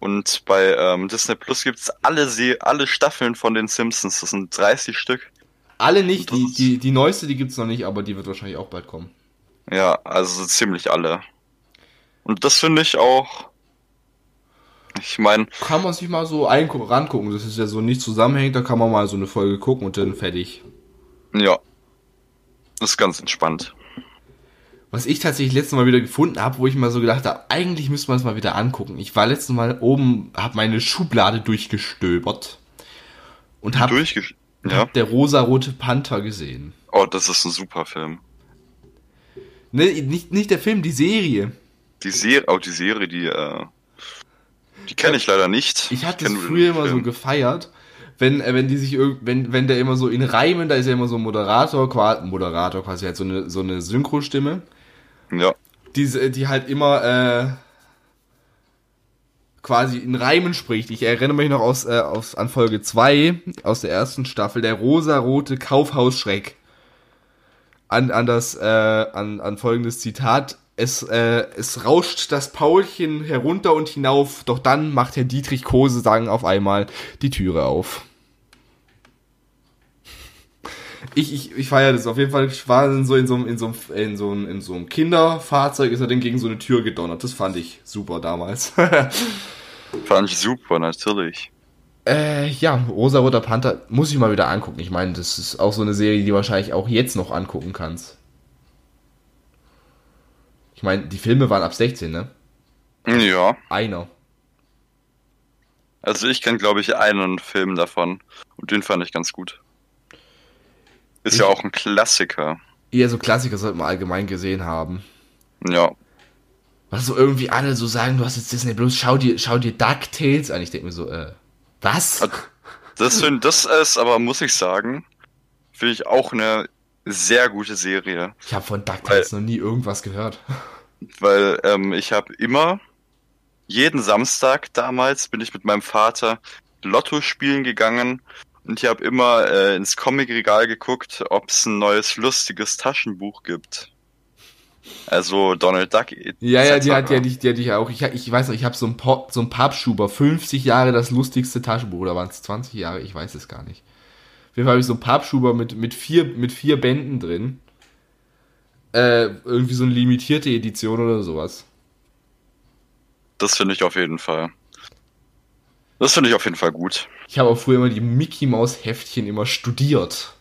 Speaker 2: Und bei ähm, Disney Plus gibt's alle Se alle Staffeln von den Simpsons. Das sind 30 Stück.
Speaker 1: Alle nicht, die, die, die neueste, die gibt's noch nicht, aber die wird wahrscheinlich auch bald kommen.
Speaker 2: Ja, also ziemlich alle. Und das finde ich auch. Ich meine.
Speaker 1: Kann man sich mal so rangucken. Das ist ja so nicht zusammenhängend, da kann man mal so eine Folge gucken und dann fertig.
Speaker 2: Ja, das ist ganz entspannt.
Speaker 1: Was ich tatsächlich letztes Mal wieder gefunden habe, wo ich mal so gedacht habe, eigentlich müsste man es mal wieder angucken. Ich war letztes Mal oben, habe meine Schublade durchgestöbert und habe
Speaker 2: Durchges
Speaker 1: ja. der rosa-rote Panther gesehen.
Speaker 2: Oh, das ist ein super Film.
Speaker 1: Ne, nicht, nicht der Film, die Serie.
Speaker 2: Die Serie, auch oh, die Serie, die, äh, die kenne ich leider nicht.
Speaker 1: Ich hatte es früher immer so gefeiert, wenn, äh, wenn die sich wenn, wenn der immer so in Reimen, da ist ja immer so ein Moderator, quasi, Moderator quasi halt so eine, so eine Synchrostimme,
Speaker 2: Ja.
Speaker 1: die, die halt immer, äh, quasi in Reimen spricht. Ich erinnere mich noch aus, äh, aus an Folge 2 aus der ersten Staffel, der rosarote Kaufhausschreck. An, an das, äh, an, an folgendes Zitat. Es, äh, es rauscht das Paulchen herunter und hinauf, doch dann macht Herr Dietrich Kose sagen auf einmal die Türe auf. Ich, ich, ich feiere das auf jeden Fall. Ich war in so in so einem, in so einem, in so einem, in so einem Kinderfahrzeug, ist er dann gegen so eine Tür gedonnert. Das fand ich super damals. [LAUGHS]
Speaker 2: Fand ich super, natürlich.
Speaker 1: Äh, ja, Rosa-Roter Panther muss ich mal wieder angucken. Ich meine, das ist auch so eine Serie, die du wahrscheinlich auch jetzt noch angucken kannst. Ich meine, die Filme waren ab 16, ne?
Speaker 2: Ja.
Speaker 1: Einer.
Speaker 2: Also ich kenne, glaube ich, einen Film davon. Und den fand ich ganz gut. Ist
Speaker 1: Ich-
Speaker 2: ja auch ein Klassiker.
Speaker 1: Eher so Klassiker sollte man allgemein gesehen haben.
Speaker 2: Ja.
Speaker 1: Was so irgendwie alle so sagen, du hast jetzt Disney Plus, schau dir, schau dir DuckTales an. Ich denke mir so, äh, was?
Speaker 2: Das, find, das ist aber, muss ich sagen, finde ich auch eine sehr gute Serie.
Speaker 1: Ich habe von DuckTales noch nie irgendwas gehört. [LAUGHS]
Speaker 2: Weil ähm, ich habe immer, jeden Samstag damals, bin ich mit meinem Vater Lotto spielen gegangen und ich habe immer äh, ins Comicregal geguckt, ob es ein neues lustiges Taschenbuch gibt. Also Donald Duck. etc.
Speaker 1: Ja, ja, die hat ja nicht, die hatte ich ja auch. Ich, ich weiß noch, ich habe so ein, Pop, so ein Pappschuber, 50 Jahre das lustigste Taschenbuch, oder waren es 20 Jahre? Ich weiß es gar nicht. Auf jeden Fall habe ich so ein Pappschuber mit, mit, vier, mit vier Bänden drin. Äh, irgendwie so eine limitierte Edition oder sowas.
Speaker 2: Das finde ich auf jeden Fall. Das finde ich auf jeden Fall gut.
Speaker 1: Ich habe auch früher immer die Mickey Maus Heftchen immer studiert.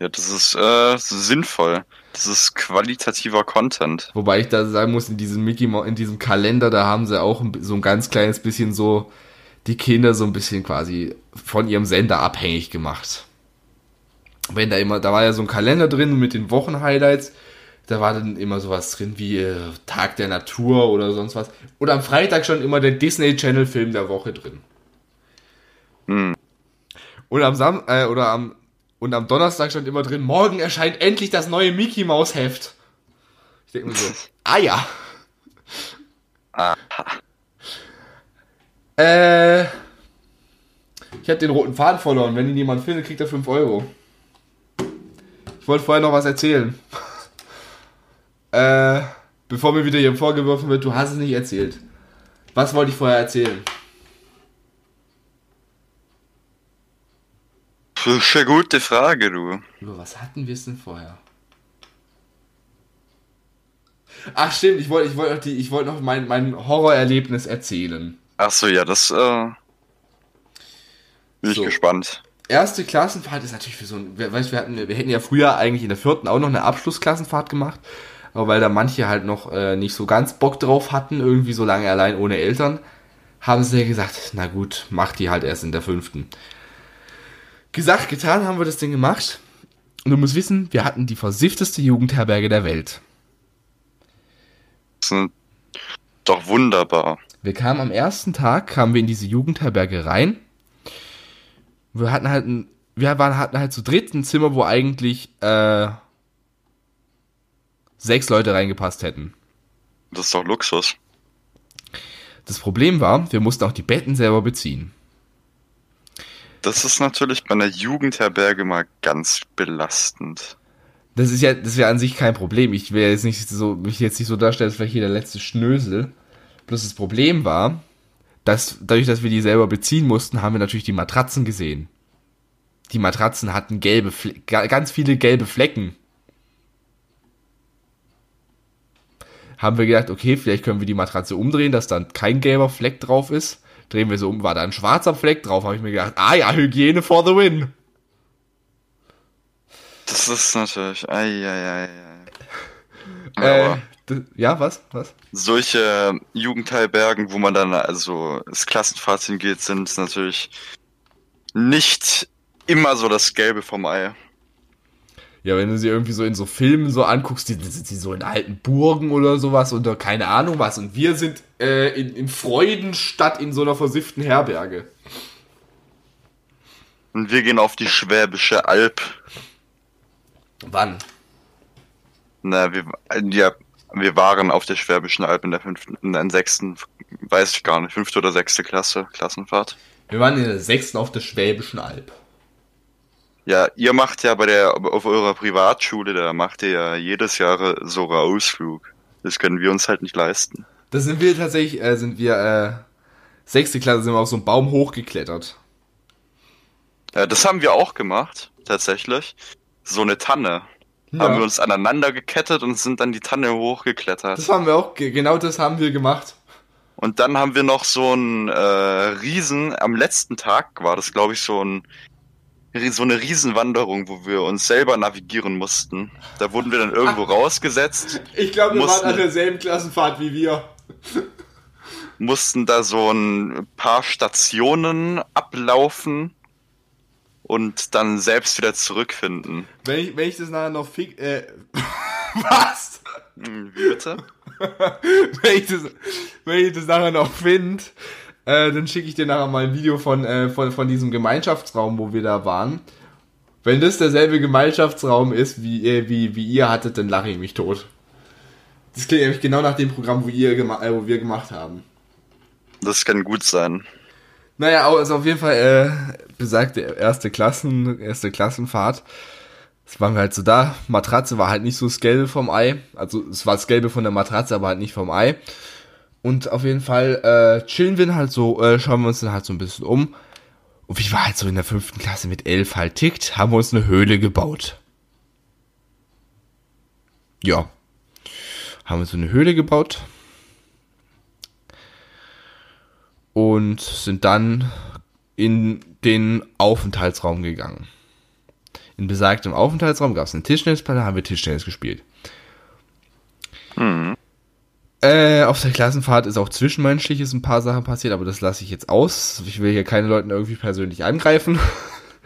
Speaker 2: Ja, das ist äh, sinnvoll. Das ist qualitativer Content.
Speaker 1: Wobei ich da sagen muss, in diesem Mickey Maus, in diesem Kalender, da haben sie auch so ein ganz kleines bisschen so die Kinder so ein bisschen quasi von ihrem Sender abhängig gemacht. Wenn da immer, da war ja so ein Kalender drin mit den Wochenhighlights, da war dann immer sowas drin wie äh, Tag der Natur oder sonst was. Und am Freitag schon immer der Disney Channel Film der Woche drin.
Speaker 2: Hm.
Speaker 1: Und am Sam äh, oder am und am Donnerstag stand immer drin, morgen erscheint endlich das neue Mickey Maus Heft. Ich denke mir so, [LAUGHS] ah ja.
Speaker 2: Ah,
Speaker 1: Äh, ich habe den roten Faden verloren. Wenn ihn jemand findet, kriegt er 5 Euro. Ich wollte vorher noch was erzählen. Äh, bevor mir wieder hier vorgeworfen wird, du hast es nicht erzählt. Was wollte ich vorher erzählen?
Speaker 2: das ist eine gute Frage, du.
Speaker 1: Über was hatten wir es denn vorher? Ach stimmt, ich wollte ich wollte noch, die- ich wollte noch mein, mein Horrorerlebnis erzählen.
Speaker 2: Ach so, ja, das äh, bin ich
Speaker 1: So.
Speaker 2: gespannt.
Speaker 1: erste Klassenfahrt ist natürlich für so ein, wir, weißt, wir, hatten, wir hätten ja früher eigentlich in der vierten auch noch eine Abschlussklassenfahrt gemacht, weil da manche halt noch äh, nicht so ganz Bock drauf hatten, irgendwie so lange allein ohne Eltern, haben sie ja gesagt, na gut, mach die halt erst in der fünften. Gesagt, getan, haben wir das Ding gemacht. Und du musst wissen, wir hatten die versiffteste Jugendherberge der Welt.
Speaker 2: Das ist doch wunderbar.
Speaker 1: Wir kamen am ersten Tag, kamen wir in diese Jugendherberge rein. Wir hatten halt ein, wir waren, hatten halt zu dritt ein Zimmer, wo eigentlich äh, sechs Leute reingepasst hätten.
Speaker 2: Das ist doch Luxus.
Speaker 1: Das Problem war, wir mussten auch die Betten selber beziehen.
Speaker 2: Das ist natürlich bei einer Jugendherberge mal ganz belastend.
Speaker 1: Das ist ja, das wäre an sich kein Problem. Ich will jetzt nicht so, mich jetzt nicht so darstellen, als ich hier der letzte Schnösel. Bloß das Problem war, dass dadurch, dass wir die selber beziehen mussten, haben wir natürlich die Matratzen gesehen. Die Matratzen hatten gelbe, Fle ganz viele gelbe Flecken. Haben wir gedacht, okay, vielleicht können wir die Matratze umdrehen, dass dann kein gelber Fleck drauf ist. Drehen wir sie um, war da ein schwarzer Fleck drauf, habe ich mir gedacht, ah ja, Hygiene for the win.
Speaker 2: Das ist natürlich. Eieiei. [LAUGHS]
Speaker 1: Äh,
Speaker 2: Aber
Speaker 1: d- ja, was? Was?
Speaker 2: solche Jugendherbergen, wo man dann also das Klassenfahrt geht, sind natürlich nicht immer so das Gelbe vom Ei.
Speaker 1: Ja, wenn du sie irgendwie so in so Filmen so anguckst, die die sind die so in alten Burgen oder sowas oder keine Ahnung was. Und wir sind äh, in, in Freudenstadt in so einer versifften Herberge.
Speaker 2: Und wir gehen auf die Schwäbische Alb.
Speaker 1: Wann?
Speaker 2: Na, wir, ja, wir waren auf der Schwäbischen Alb in der fünften, in der sechsten, weiß ich gar nicht, fünfte oder sechste Klasse, Klassenfahrt.
Speaker 1: Wir waren in der sechsten auf der Schwäbischen Alb.
Speaker 2: Ja, ihr macht ja bei der, auf eurer Privatschule, da macht ihr ja jedes Jahr so einen Ausflug. Das können wir uns halt nicht leisten.
Speaker 1: Da sind wir tatsächlich, äh, sind wir, äh, sechste Klasse sind wir auf so einen Baum hochgeklettert.
Speaker 2: Ja, das haben wir auch gemacht, tatsächlich. So eine Tanne.
Speaker 1: Ja.
Speaker 2: Haben wir uns aneinander gekettet und sind dann die Tanne hochgeklettert.
Speaker 1: Das haben wir auch, ge- genau das haben wir gemacht.
Speaker 2: Und dann haben wir noch so ein äh, Riesen, am letzten Tag war das, glaube ich, so ein so eine Riesenwanderung, wo wir uns selber navigieren mussten. Da wurden wir dann irgendwo rausgesetzt,
Speaker 1: Ich glaube,
Speaker 2: wir waren an
Speaker 1: derselben Klassenfahrt wie wir.
Speaker 2: mussten da so ein paar Stationen ablaufen und dann selbst wieder zurückfinden.
Speaker 1: Wenn ich, wenn ich das nachher noch fick, äh, [LAUGHS] was?
Speaker 2: Hm, Wie bitte? [LAUGHS]
Speaker 1: wenn, ich das, wenn ich das nachher noch finde, äh, dann schicke ich dir nachher mal ein Video von, äh, von, von diesem Gemeinschaftsraum, wo wir da waren. Wenn das derselbe Gemeinschaftsraum ist, wie, äh, wie, wie ihr hattet, dann lache ich mich tot. Das klingt nämlich genau nach dem Programm, wo, ihr äh, wo wir gemacht haben.
Speaker 2: Das kann gut sein.
Speaker 1: Naja, also auf jeden Fall äh, besagte erste Klassen, erste Klassenfahrt. Es waren wir halt so da. Matratze war halt nicht so das Gelbe vom Ei. Also es war das Gelbe von der Matratze, aber halt nicht vom Ei. Und auf jeden Fall äh, chillen wir halt so, äh, schauen wir uns dann halt so ein bisschen um. Und wie war halt so in der fünften Klasse mit elf halt tickt, haben wir uns eine Höhle gebaut. Ja. Haben wir so eine Höhle gebaut. Und sind dann in den Aufenthaltsraum gegangen. In besagtem Aufenthaltsraum gab es eine Tischtennisplatte, haben wir Tischtennis gespielt. Äh, auf der Klassenfahrt ist auch zwischenmenschliches ein paar Sachen passiert, aber das lasse ich jetzt aus. Ich will hier keine Leute irgendwie persönlich angreifen.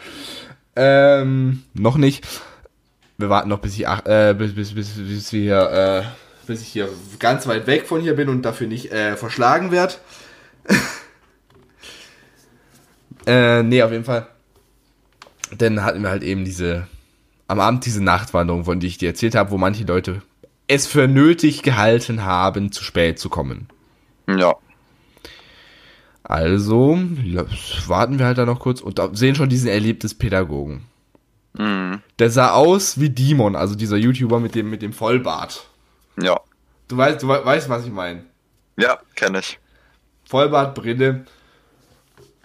Speaker 1: [LAUGHS] ähm, noch nicht. Wir warten noch, bis ich, äh, bis, bis, bis, bis wir hier, äh, bis ich hier ganz weit weg von hier bin und dafür nicht äh, verschlagen werde. [LAUGHS] äh, nee, auf jeden Fall. Dann hatten wir halt eben diese, am Abend diese Nachtwanderung, von die ich dir erzählt habe, wo manche Leute es für nötig gehalten haben, zu spät zu kommen.
Speaker 2: Ja.
Speaker 1: Also, warten wir halt da noch kurz und da sehen schon diesen Erlebnispädagogen.
Speaker 2: Mhm.
Speaker 1: Der sah aus wie Dimon, also dieser YouTuber mit dem, mit dem Vollbart.
Speaker 2: Ja.
Speaker 1: Du weißt, du wei- weißt, was ich meine.
Speaker 2: Ja, kenne ich.
Speaker 1: Vollbart, Brille.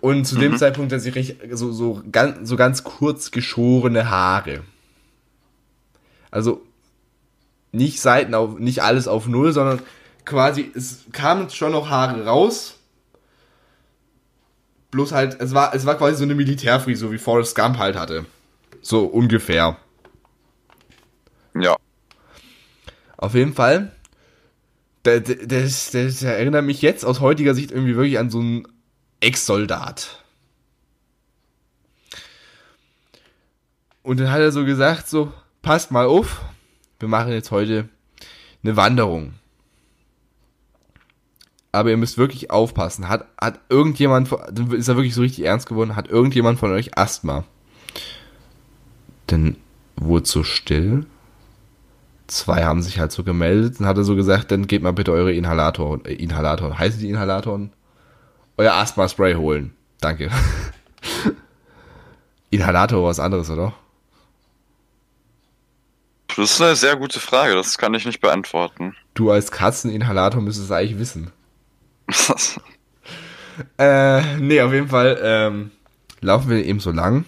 Speaker 1: Und zu dem Zeitpunkt sie recht, so, so, ganz, so ganz kurz geschorene Haare. Also nicht Seiten auf, nicht alles auf Null, sondern quasi, es kamen schon noch Haare raus. Bloß halt, es war, es war quasi so eine Militärfrisur, wie Forrest Gump halt hatte. So ungefähr.
Speaker 2: Ja.
Speaker 1: Auf jeden Fall. Der, der, das, das erinnert mich jetzt aus heutiger Sicht irgendwie wirklich an so einen Ex-Soldat. Und dann hat er so gesagt, so, passt mal auf, wir machen jetzt heute eine Wanderung. Aber ihr müsst wirklich aufpassen. Hat, hat irgendjemand, ist er wirklich so richtig ernst geworden, hat irgendjemand von euch Asthma? Dann wurde so still zwei haben sich halt so gemeldet. Dann hat er so gesagt, dann geht mal bitte eure Inhalator, äh, Inhalator, heißen die Inhalatoren? Euer Asthma-Spray holen. Danke. [LAUGHS] Inhalator was anderes, oder?
Speaker 2: Das ist eine sehr gute Frage, das kann ich nicht beantworten.
Speaker 1: Du als Katzeninhalator müsstest es eigentlich wissen. [LAUGHS] Äh, nee, auf jeden Fall ähm, laufen wir eben so lang.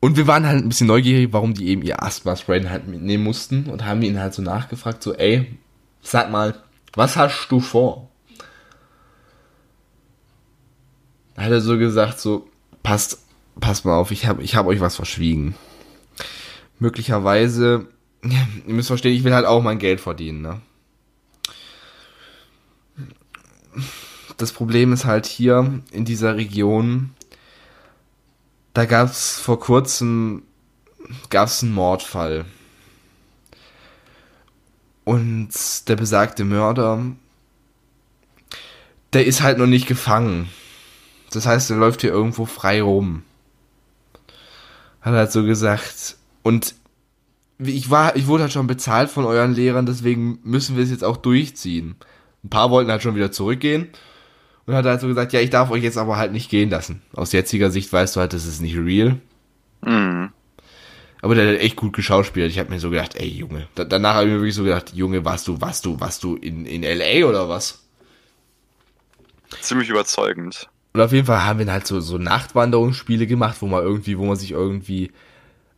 Speaker 1: Und wir waren halt ein bisschen neugierig, warum die eben ihr Asthma-Spray halt mitnehmen mussten und haben ihn halt so nachgefragt, so, ey, sag mal, was hast du vor? Da hat er so gesagt, so, passt, passt mal auf, ich habe ich hab euch was verschwiegen. Möglicherweise, [LAUGHS] ihr müsst verstehen, ich will halt auch mein Geld verdienen, ne? das Problem ist halt hier in dieser Region, da gab es vor kurzem gab's einen Mordfall. Und der besagte Mörder, der ist halt noch nicht gefangen. Das heißt, er läuft hier irgendwo frei rum. Hat er halt so gesagt. Und ich war, ich wurde halt schon bezahlt von euren Lehrern, deswegen müssen wir es jetzt auch durchziehen. Ein paar wollten halt schon wieder zurückgehen. Und hat halt so gesagt, ja, ich darf euch jetzt aber halt nicht gehen lassen. Aus jetziger Sicht weißt du halt, das ist nicht real.
Speaker 2: Mhm.
Speaker 1: Aber der hat echt gut geschauspielt. Ich habe mir so gedacht, ey Junge. Da, danach habe ich mir wirklich so gedacht, Junge, warst du, warst du, warst du in, in LA oder was?
Speaker 2: Ziemlich überzeugend.
Speaker 1: Und auf jeden Fall haben wir halt so, so Nachtwanderungsspiele gemacht, wo man irgendwie, wo man sich irgendwie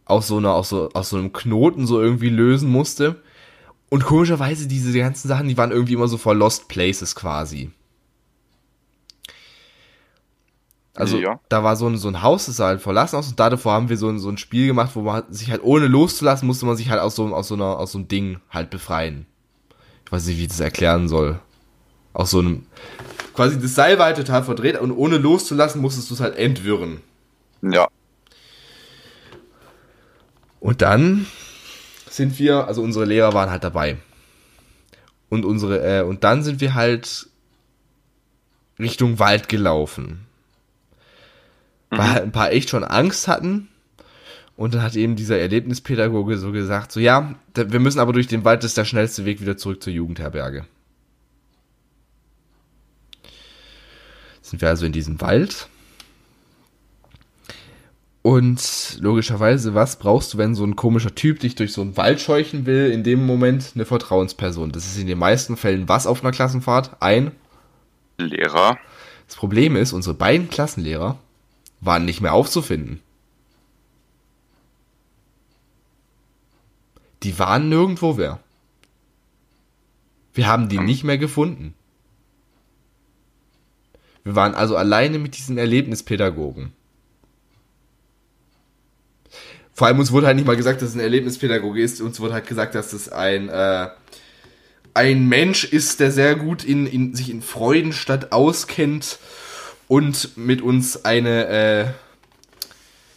Speaker 1: aus so einer, aus so, aus so einem Knoten so irgendwie lösen musste. Und komischerweise diese ganzen Sachen, die waren irgendwie immer so vor Lost Places quasi. Also
Speaker 2: Ja.
Speaker 1: da war so ein, so ein Haus, das sah halt verlassen aus und da davor haben wir so ein, so ein Spiel gemacht, wo man sich halt ohne loszulassen, musste man sich halt aus so, aus so einer, aus so einem Ding halt befreien. Ich weiß nicht, wie ich das erklären soll. Aus so einem, quasi das Seil war halt total verdreht und ohne loszulassen musstest du es halt entwirren.
Speaker 2: Ja.
Speaker 1: Und dann sind wir, also unsere Lehrer waren halt dabei. Und unsere, äh, und dann sind wir halt Richtung Wald gelaufen. Weil halt ein paar echt schon Angst hatten. Und dann hat eben dieser Erlebnispädagoge so gesagt, so ja, wir müssen aber durch den Wald, das ist der schnellste Weg wieder zurück zur Jugendherberge. Sind wir also in diesem Wald. Und logischerweise, was brauchst du, wenn so ein komischer Typ dich durch so einen Wald scheuchen will? In dem Moment eine Vertrauensperson. Das ist in den meisten Fällen was auf einer Klassenfahrt? Ein.
Speaker 2: Lehrer.
Speaker 1: Das Problem ist, unsere beiden Klassenlehrer waren nicht mehr aufzufinden. Die waren nirgendwo mehr. Wir haben die nicht mehr gefunden. Wir waren also alleine mit diesen Erlebnispädagogen. Vor allem uns wurde halt nicht mal gesagt, dass es ein Erlebnispädagoge ist. Uns wurde halt gesagt, dass es ein, äh, ein Mensch ist, der sehr gut in, in, sich in Freudenstadt auskennt und mit uns eine, äh,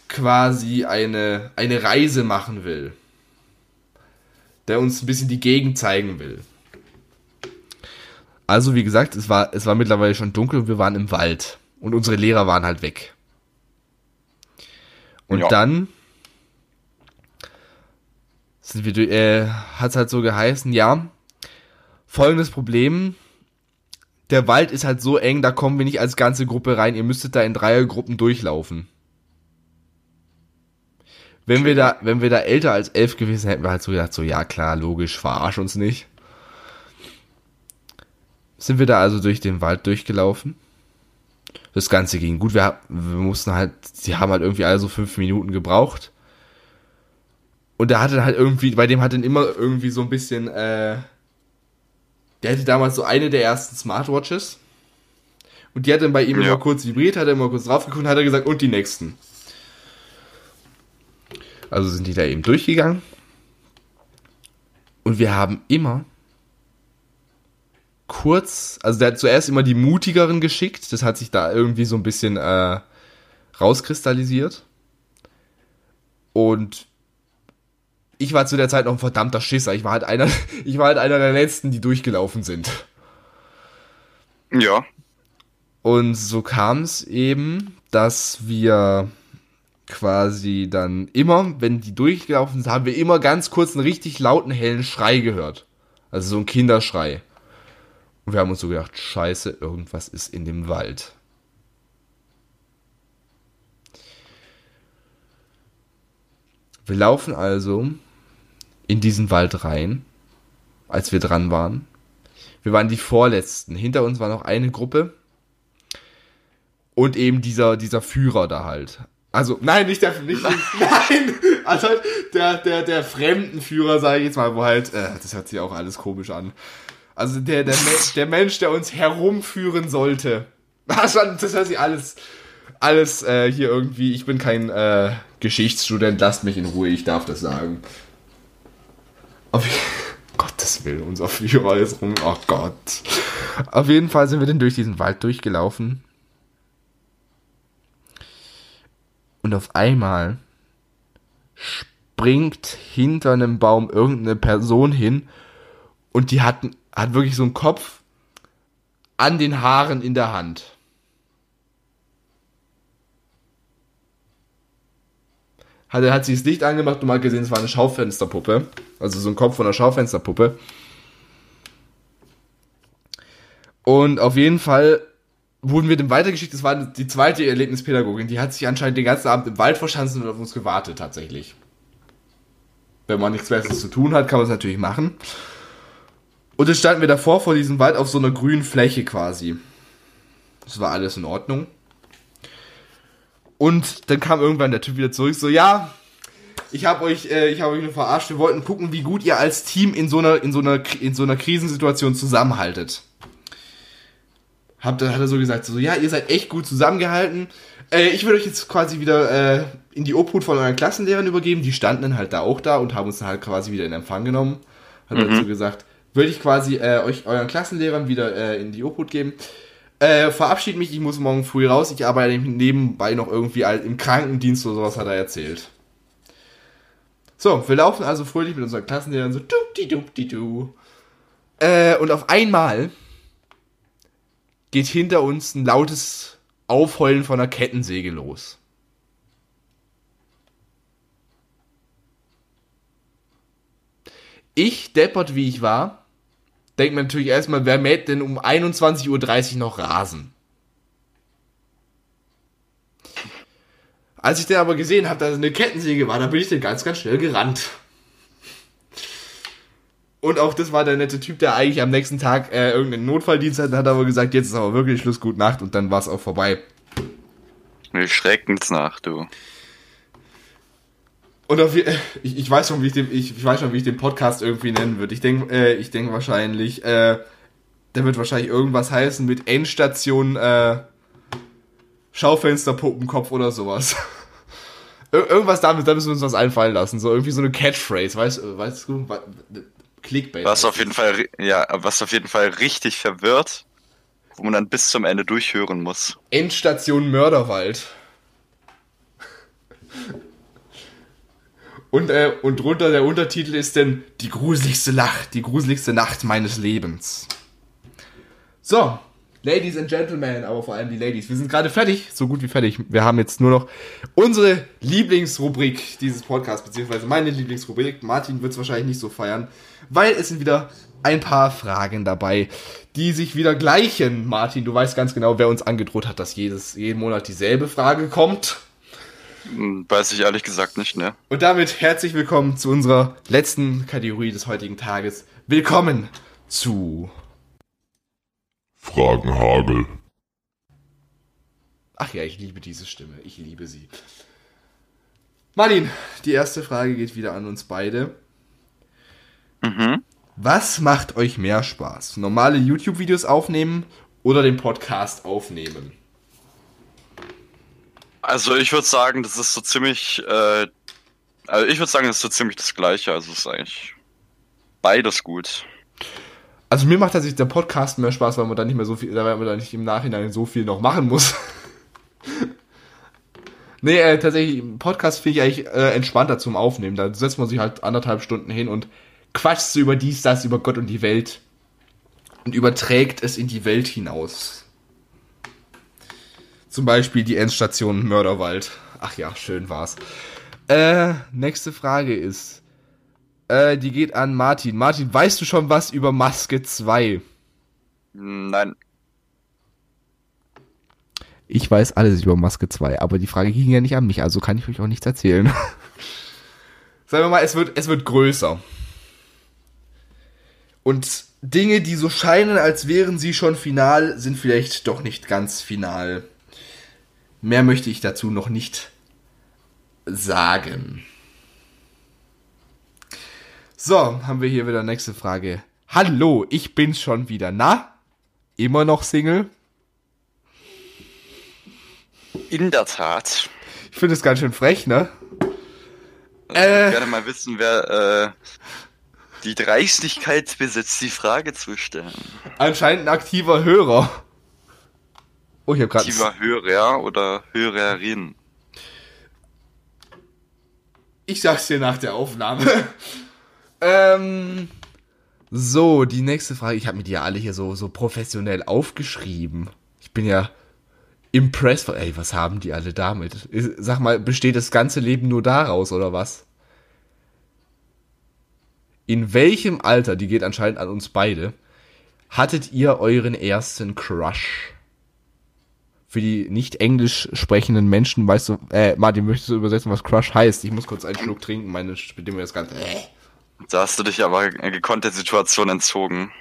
Speaker 1: quasi eine, eine Reise machen will. Der uns ein bisschen die Gegend zeigen will. Also, wie gesagt, es war, es war mittlerweile schon dunkel und wir waren im Wald. Und unsere Lehrer waren halt weg. Und
Speaker 2: Ja.
Speaker 1: dann sind wir, äh, hat's halt so geheißen, ja, folgendes Problem, der Wald ist halt so eng, da kommen wir nicht als ganze Gruppe rein, ihr müsstet da in Dreiergruppen durchlaufen. Wenn wir da, wenn wir da älter als elf gewesen, hätten wir halt so gedacht, so, ja klar, logisch, verarsch uns nicht. Sind wir da also durch den Wald durchgelaufen. Das Ganze ging gut. Wir, wir mussten halt, sie haben halt irgendwie also fünf Minuten gebraucht. Und der hatte halt irgendwie, bei dem hat dann immer irgendwie so ein bisschen, äh, der hatte damals so eine der ersten Smartwatches. Und die hat dann bei ihm
Speaker 2: Ja.
Speaker 1: immer kurz vibriert, hat er immer kurz drauf geguckt und hat er gesagt, und die nächsten. Also sind die da eben durchgegangen. Und wir haben immer kurz, also der hat zuerst immer die mutigeren geschickt, das hat sich da irgendwie so ein bisschen äh, rauskristallisiert. Und ich war zu der Zeit noch ein verdammter Schisser. Ich war halt einer, [LAUGHS] ich war halt einer der letzten, die durchgelaufen sind.
Speaker 2: Ja.
Speaker 1: Und so kam es eben, dass wir quasi dann immer, wenn die durchgelaufen sind, haben wir immer ganz kurz einen richtig lauten, hellen Schrei gehört. Also so ein Kinderschrei. Und wir haben uns so gedacht, scheiße, irgendwas ist in dem Wald. Wir laufen also in diesen Wald rein, als wir dran waren. Wir waren die Vorletzten. Hinter uns war noch eine Gruppe. Und eben dieser, dieser Führer da halt. Also, nein, nicht der, nicht, [LAUGHS] nein, also halt der, der, der Fremdenführer, sage ich jetzt mal, wo halt, äh, das hört sich auch alles komisch an. Also der, der, der Mensch, der uns herumführen sollte. [LAUGHS] Das hört sich alles, alles äh, hier irgendwie, ich bin kein äh, Geschichtsstudent, lasst mich in Ruhe, ich darf das sagen. Auf [LAUGHS] Gottes Willen, unser Führer ist rum. Ach oh Gott. Auf jeden Fall sind wir dann durch diesen Wald durchgelaufen. Und auf einmal springt hinter einem Baum irgendeine Person hin und die hat, hat wirklich so einen Kopf an den Haaren in der Hand. Hat, hat sie das Licht angemacht und mal gesehen, es war eine Schaufensterpuppe. Also so ein Kopf von einer Schaufensterpuppe. Und auf jeden Fall wurden wir dem weitergeschickt. Das war die zweite Erlebnispädagogin. Die hat sich anscheinend den ganzen Abend im Wald verschanzt und auf uns gewartet, tatsächlich. Wenn man nichts Besseres zu tun hat, kann man es natürlich machen. Und dann standen wir davor vor diesem Wald auf so einer grünen Fläche quasi. Das war alles in Ordnung. Und dann kam irgendwann der Typ wieder zurück, so, ja, ich habe euch, äh, ich habe euch nur verarscht, wir wollten gucken, wie gut ihr als Team in so einer, in so einer, in so einer Krisensituation zusammenhaltet. Hab, dann hat er so gesagt, so, ja, ihr seid echt gut zusammengehalten. Äh, ich würde euch jetzt quasi wieder äh, in die Obhut von euren Klassenlehrern übergeben. Die standen dann halt da auch da und haben uns dann halt quasi wieder in Empfang genommen. Hat mhm. er so gesagt, würde ich quasi äh, euch euren Klassenlehrern wieder äh, in die Obhut geben. Äh, verabschiede mich, ich muss morgen früh raus. Ich arbeite nebenbei noch irgendwie im Krankendienst oder sowas, hat er erzählt. So, wir laufen also fröhlich mit unseren Klassenlehrern so dupdi dupdi du. Äh, und auf einmal geht hinter uns ein lautes Aufheulen von einer Kettensäge los. Ich, deppert wie ich war, denkt man natürlich erstmal, wer mäht denn um 21.30 Uhr noch Rasen? Als ich den aber gesehen habe, dass es eine Kettensäge war, dann bin ich dann ganz, ganz schnell gerannt. Und auch das war der nette Typ, der eigentlich am nächsten Tag äh, irgendeinen Notfalldienst hat, hat aber gesagt, jetzt ist aber wirklich Schluss, gut Nacht und dann war es auch vorbei.
Speaker 2: Schreckensnacht, du.
Speaker 1: Und auf, ich, ich weiß schon, wie ich den, ich, ich weiß schon, wie ich den Podcast irgendwie nennen würde. Ich denke, äh, ich denke wahrscheinlich, äh, der wird wahrscheinlich irgendwas heißen mit Endstation, äh, Schaufensterpuppenkopf oder sowas. [LAUGHS] Ir irgendwas damit, da müssen wir uns was einfallen lassen. So irgendwie so eine Catchphrase, weißt, weißt du?
Speaker 2: Clickbait. Was auf jeden Fall, ja, was auf jeden Fall richtig verwirrt, wo man dann bis zum Ende durchhören muss.
Speaker 1: Endstation Mörderwald. [LAUGHS] Und, äh, und drunter der Untertitel ist denn die gruseligste Nacht, die gruseligste Nacht meines Lebens. So, Ladies and Gentlemen, aber vor allem die Ladies. Wir sind gerade fertig, so gut wie fertig. Wir haben jetzt nur noch unsere Lieblingsrubrik dieses Podcasts, beziehungsweise meine Lieblingsrubrik. Martin wird es wahrscheinlich nicht so feiern, weil es sind wieder ein paar Fragen dabei, die sich wieder gleichen. Martin, du weißt ganz genau, wer uns angedroht hat, dass jedes, jeden Monat dieselbe Frage kommt.
Speaker 2: Hm, weiß ich ehrlich gesagt nicht, ne?
Speaker 1: Und damit herzlich willkommen zu unserer letzten Kategorie des heutigen Tages. Willkommen zu
Speaker 3: Fragenhagel.
Speaker 1: Ach ja, ich liebe diese Stimme. Ich liebe sie. Martin, die erste Frage geht wieder an uns beide. Mhm. Was macht euch mehr Spaß? Normale YouTube-Videos aufnehmen oder den Podcast aufnehmen?
Speaker 2: Also ich würde sagen, das ist so ziemlich, äh, also ich würde sagen, das ist so ziemlich das Gleiche. Also es ist eigentlich beides gut.
Speaker 1: Also mir macht tatsächlich der Podcast mehr Spaß, weil man dann nicht mehr so viel, weil man dann nicht im Nachhinein so viel noch machen muss. [LAUGHS] nee, äh, tatsächlich, Podcast finde ich eigentlich äh, entspannter zum Aufnehmen. Da setzt man sich halt anderthalb Stunden hin und quatscht so über dies, das, über Gott und die Welt. Und überträgt es in die Welt hinaus. Zum Beispiel die Endstation Mörderwald. Ach ja, schön war's. Äh, nächste Frage ist, äh, die geht an Martin. Martin, weißt du schon was über Maske 2?
Speaker 2: Nein.
Speaker 1: Ich weiß alles über Maske 2, aber die Frage ging ja nicht an mich, also kann ich euch auch nichts erzählen. [LAUGHS] Sagen wir mal, es wird, es wird größer. Und Dinge, die so scheinen, als wären sie schon final, sind vielleicht doch nicht ganz final. Mehr möchte ich dazu noch nicht sagen. So, haben wir hier wieder nächste Frage. Hallo, ich bin's schon wieder. Na? Immer noch Single?
Speaker 2: In der Tat.
Speaker 1: Ich finde es ganz schön frech, ne?
Speaker 2: Also äh, ich gerne mal wissen, wer äh, die Dreistigkeit besitzt, die Frage zu stellen.
Speaker 1: Anscheinend ein aktiver Hörer.
Speaker 2: Oh, ich hab gerade. Aktiver Hörer oder Hörerin.
Speaker 1: Ich sag's dir nach der Aufnahme. [LAUGHS] Ähm, so, die nächste Frage. Ich habe mir die ja alle hier so, so professionell aufgeschrieben. Ich bin ja impressed ey, was haben die alle damit? Sag mal, besteht das ganze Leben nur daraus oder was? In welchem Alter, die geht anscheinend an uns beide, hattet ihr euren ersten Crush? Für die nicht englisch sprechenden Menschen, weißt du, äh, Martin, möchtest du übersetzen, was Crush heißt? Ich muss kurz einen Schluck trinken, meine Stimme ist ganz, äh.
Speaker 2: Da hast du dich aber gekonnt der Situation entzogen.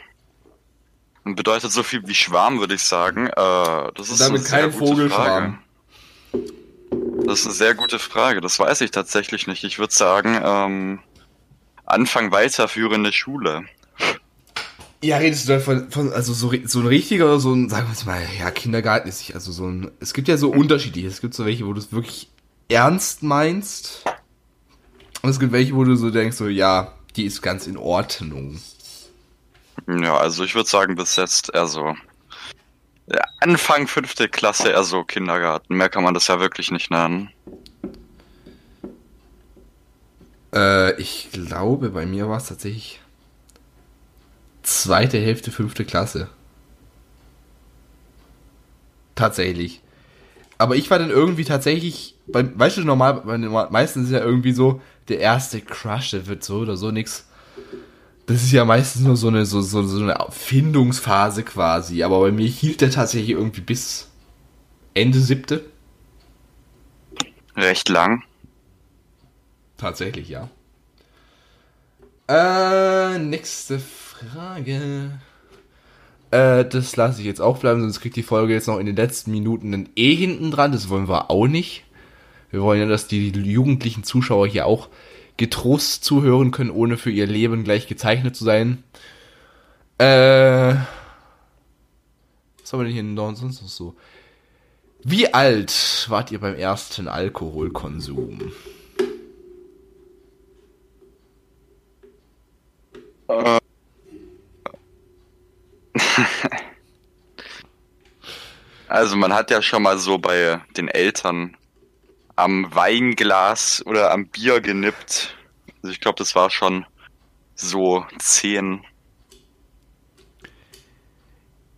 Speaker 2: Und bedeutet so viel wie Schwarm, würde ich sagen. Äh, das ist
Speaker 1: damit kein Vogelschwarm.
Speaker 2: Das ist eine sehr gute Frage. Das weiß ich tatsächlich nicht. Ich würde sagen, ähm, Anfang weiterführende Schule.
Speaker 1: Ja, redest du da von, von also so, so ein richtiger so ein, sagen wir mal, ja, Kindergarten ist nicht, also so ein, es gibt ja so unterschiedliche. Es gibt so welche, wo du es wirklich ernst meinst. Und es gibt welche, wo du so denkst, so, ja, die ist ganz in Ordnung.
Speaker 2: Ja, also ich würde sagen, bis jetzt eher so. Anfang fünfte Klasse, eher so Kindergarten. Mehr kann man das ja wirklich nicht nennen.
Speaker 1: Äh, ich glaube, bei mir war es tatsächlich zweite Hälfte fünfte Klasse. Tatsächlich. Aber ich war dann irgendwie tatsächlich, bei, weißt du, normal, meistens ist ja irgendwie so, der erste Crush, der wird so oder so nix. Das ist ja meistens nur so eine, so, so, so eine Findungsphase quasi. Aber bei mir hielt der tatsächlich irgendwie bis Ende siebte.
Speaker 2: Recht lang.
Speaker 1: Tatsächlich, ja. Äh, nächste Frage. Äh, das lasse ich jetzt auch bleiben, sonst kriegt die Folge jetzt noch in den letzten Minuten ein E hinten dran. Das wollen wir auch nicht. Wir wollen ja, dass die jugendlichen Zuschauer hier auch getrost zuhören können, ohne für ihr Leben gleich gezeichnet zu sein. Äh. Was haben wir denn hier noch sonst noch so? Wie alt wart ihr beim ersten Alkoholkonsum? [LAUGHS]
Speaker 2: Also man hat ja schon mal so bei den Eltern am Weinglas oder am Bier genippt. Also ich glaube, das war schon so zehn.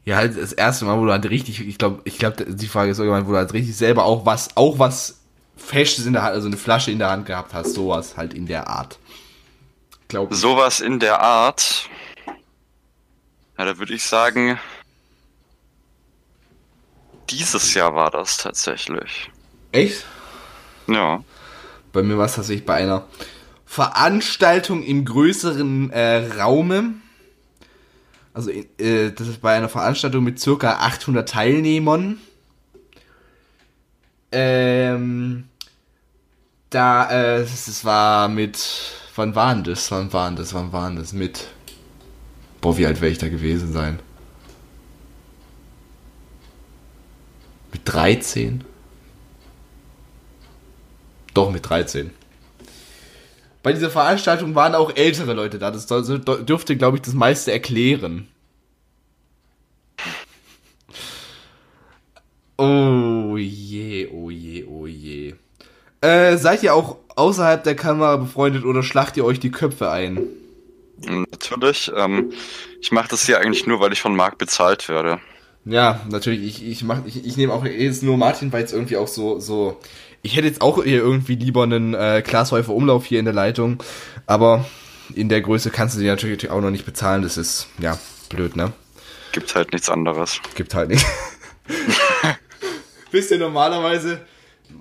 Speaker 1: Ja, halt das erste Mal, wo du halt richtig, ich glaube, ich glaube, die Frage ist irgendwann, wo du halt richtig selber auch was, auch was Festes in der Hand, also eine Flasche in der Hand gehabt hast, sowas halt in der Art.
Speaker 2: Glaub Sowas in der Art. Ja, da würde ich sagen, dieses Jahr war das tatsächlich.
Speaker 1: Echt?
Speaker 2: Ja.
Speaker 1: Bei mir war es tatsächlich bei einer Veranstaltung im größeren äh, Raume. Also äh, das ist bei einer Veranstaltung mit circa 800 Teilnehmern. Ähm, da, äh, das war mit, wann waren das? Wann waren das? Wann waren das? Mit, boah, wie alt wäre ich da gewesen sein? Mit 13? Doch, mit 13. Bei dieser Veranstaltung waren auch ältere Leute da. Das dürfte, glaube ich, das meiste erklären. Oh je, oh je, oh je. Äh, seid ihr auch außerhalb der Kamera befreundet oder schlacht ihr euch die Köpfe ein?
Speaker 2: Natürlich. Ähm, ich mache das hier eigentlich nur, weil ich von Marc bezahlt werde.
Speaker 1: Ja, natürlich. Ich, ich, mach, ich, ich nehme auch jetzt nur Martin, weil es irgendwie auch so, so ich hätte jetzt auch hier irgendwie lieber einen äh, Glashäufer Umlauf hier in der Leitung, aber in der Größe kannst du die natürlich auch noch nicht bezahlen. Das ist, ja, blöd, ne?
Speaker 2: Gibt halt nichts anderes.
Speaker 1: Gibt halt nicht. [LAUGHS] Wisst ihr, normalerweise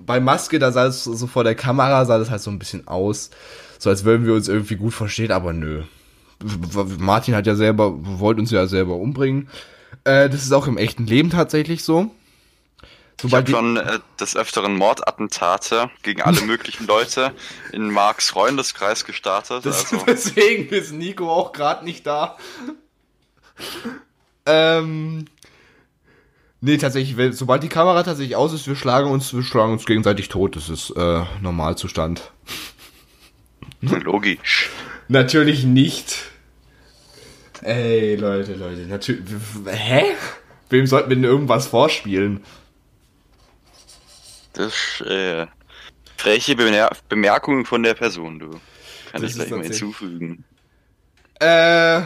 Speaker 1: bei Maske, da sah es so vor der Kamera, sah das halt so ein bisschen aus, so als würden wir uns irgendwie gut verstehen, aber nö. Martin hat ja selber, wollte uns ja selber umbringen. Äh, das ist auch im echten Leben tatsächlich so.
Speaker 2: Sobald ich habe schon äh, des Öfteren Mordattentate gegen alle möglichen Leute in Marks Freundeskreis gestartet.
Speaker 1: Das, also. [LAUGHS] Deswegen ist Nico auch gerade nicht da. ähm, nee, tatsächlich, sobald die Kamera tatsächlich aus ist, wir schlagen uns, wir schlagen uns gegenseitig tot. Das ist äh, Normalzustand. [LAUGHS]
Speaker 2: Logisch.
Speaker 1: Natürlich nicht. Ey, Leute, Leute, natürlich. Hä? Wem sollten wir denn irgendwas vorspielen?
Speaker 2: Das äh, freche Bemer Bemerkung von der Person, du. Kann das ich gleich mal hinzufügen.
Speaker 1: Äh,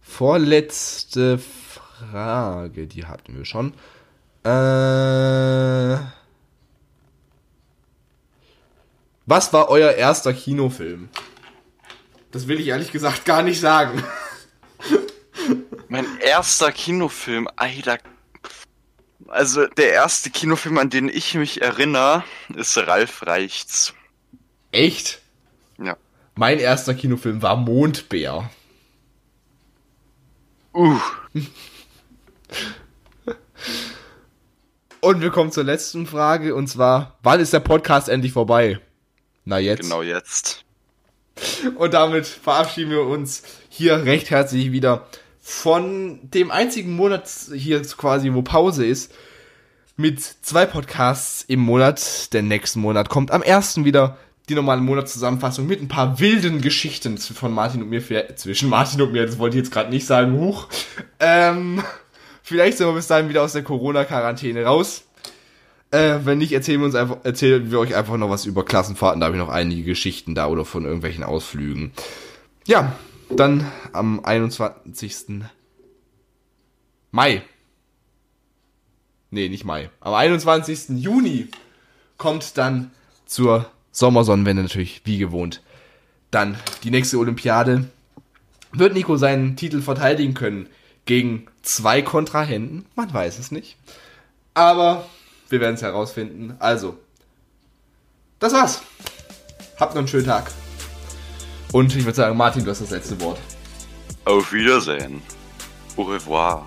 Speaker 1: vorletzte Frage, die hatten wir schon. Äh, was war euer erster Kinofilm? Das will ich ehrlich gesagt gar nicht sagen.
Speaker 2: Mein erster Kinofilm, Alter. Also der erste Kinofilm, an den ich mich erinnere, ist Ralf Reichts.
Speaker 1: Echt?
Speaker 2: Ja.
Speaker 1: Mein erster Kinofilm war Mondbär.
Speaker 2: Uh. [LAUGHS]
Speaker 1: Und wir kommen zur letzten Frage und zwar, wann ist der Podcast endlich vorbei? Na jetzt.
Speaker 2: Genau jetzt.
Speaker 1: Und damit verabschieden wir uns hier recht herzlich wieder von dem einzigen Monat hier quasi, wo Pause ist, mit zwei Podcasts im Monat. Der nächsten Monat kommt am ersten wieder die normale Monatszusammenfassung mit ein paar wilden Geschichten von Martin und mir, zwischen Martin und mir, das wollte ich jetzt gerade nicht sagen, huch. Ähm, vielleicht sind wir bis dahin wieder aus der Corona-Quarantäne raus. Äh, wenn nicht, erzählen wir uns einfach, erzählen wir euch einfach noch was über Klassenfahrten. Da habe ich noch einige Geschichten da oder von irgendwelchen Ausflügen. Ja, dann am 21. Mai. Nee, nicht Mai. Am 21. Juni kommt dann zur Sommersonnenwende natürlich wie gewohnt. Dann die nächste Olympiade. Wird Nico seinen Titel verteidigen können gegen zwei Kontrahenten? Man weiß es nicht. Aber wir werden es herausfinden. Also, das war's. Habt noch einen schönen Tag. Und ich würde sagen, Martin, du hast das letzte Wort.
Speaker 2: Auf Wiedersehen. Au revoir.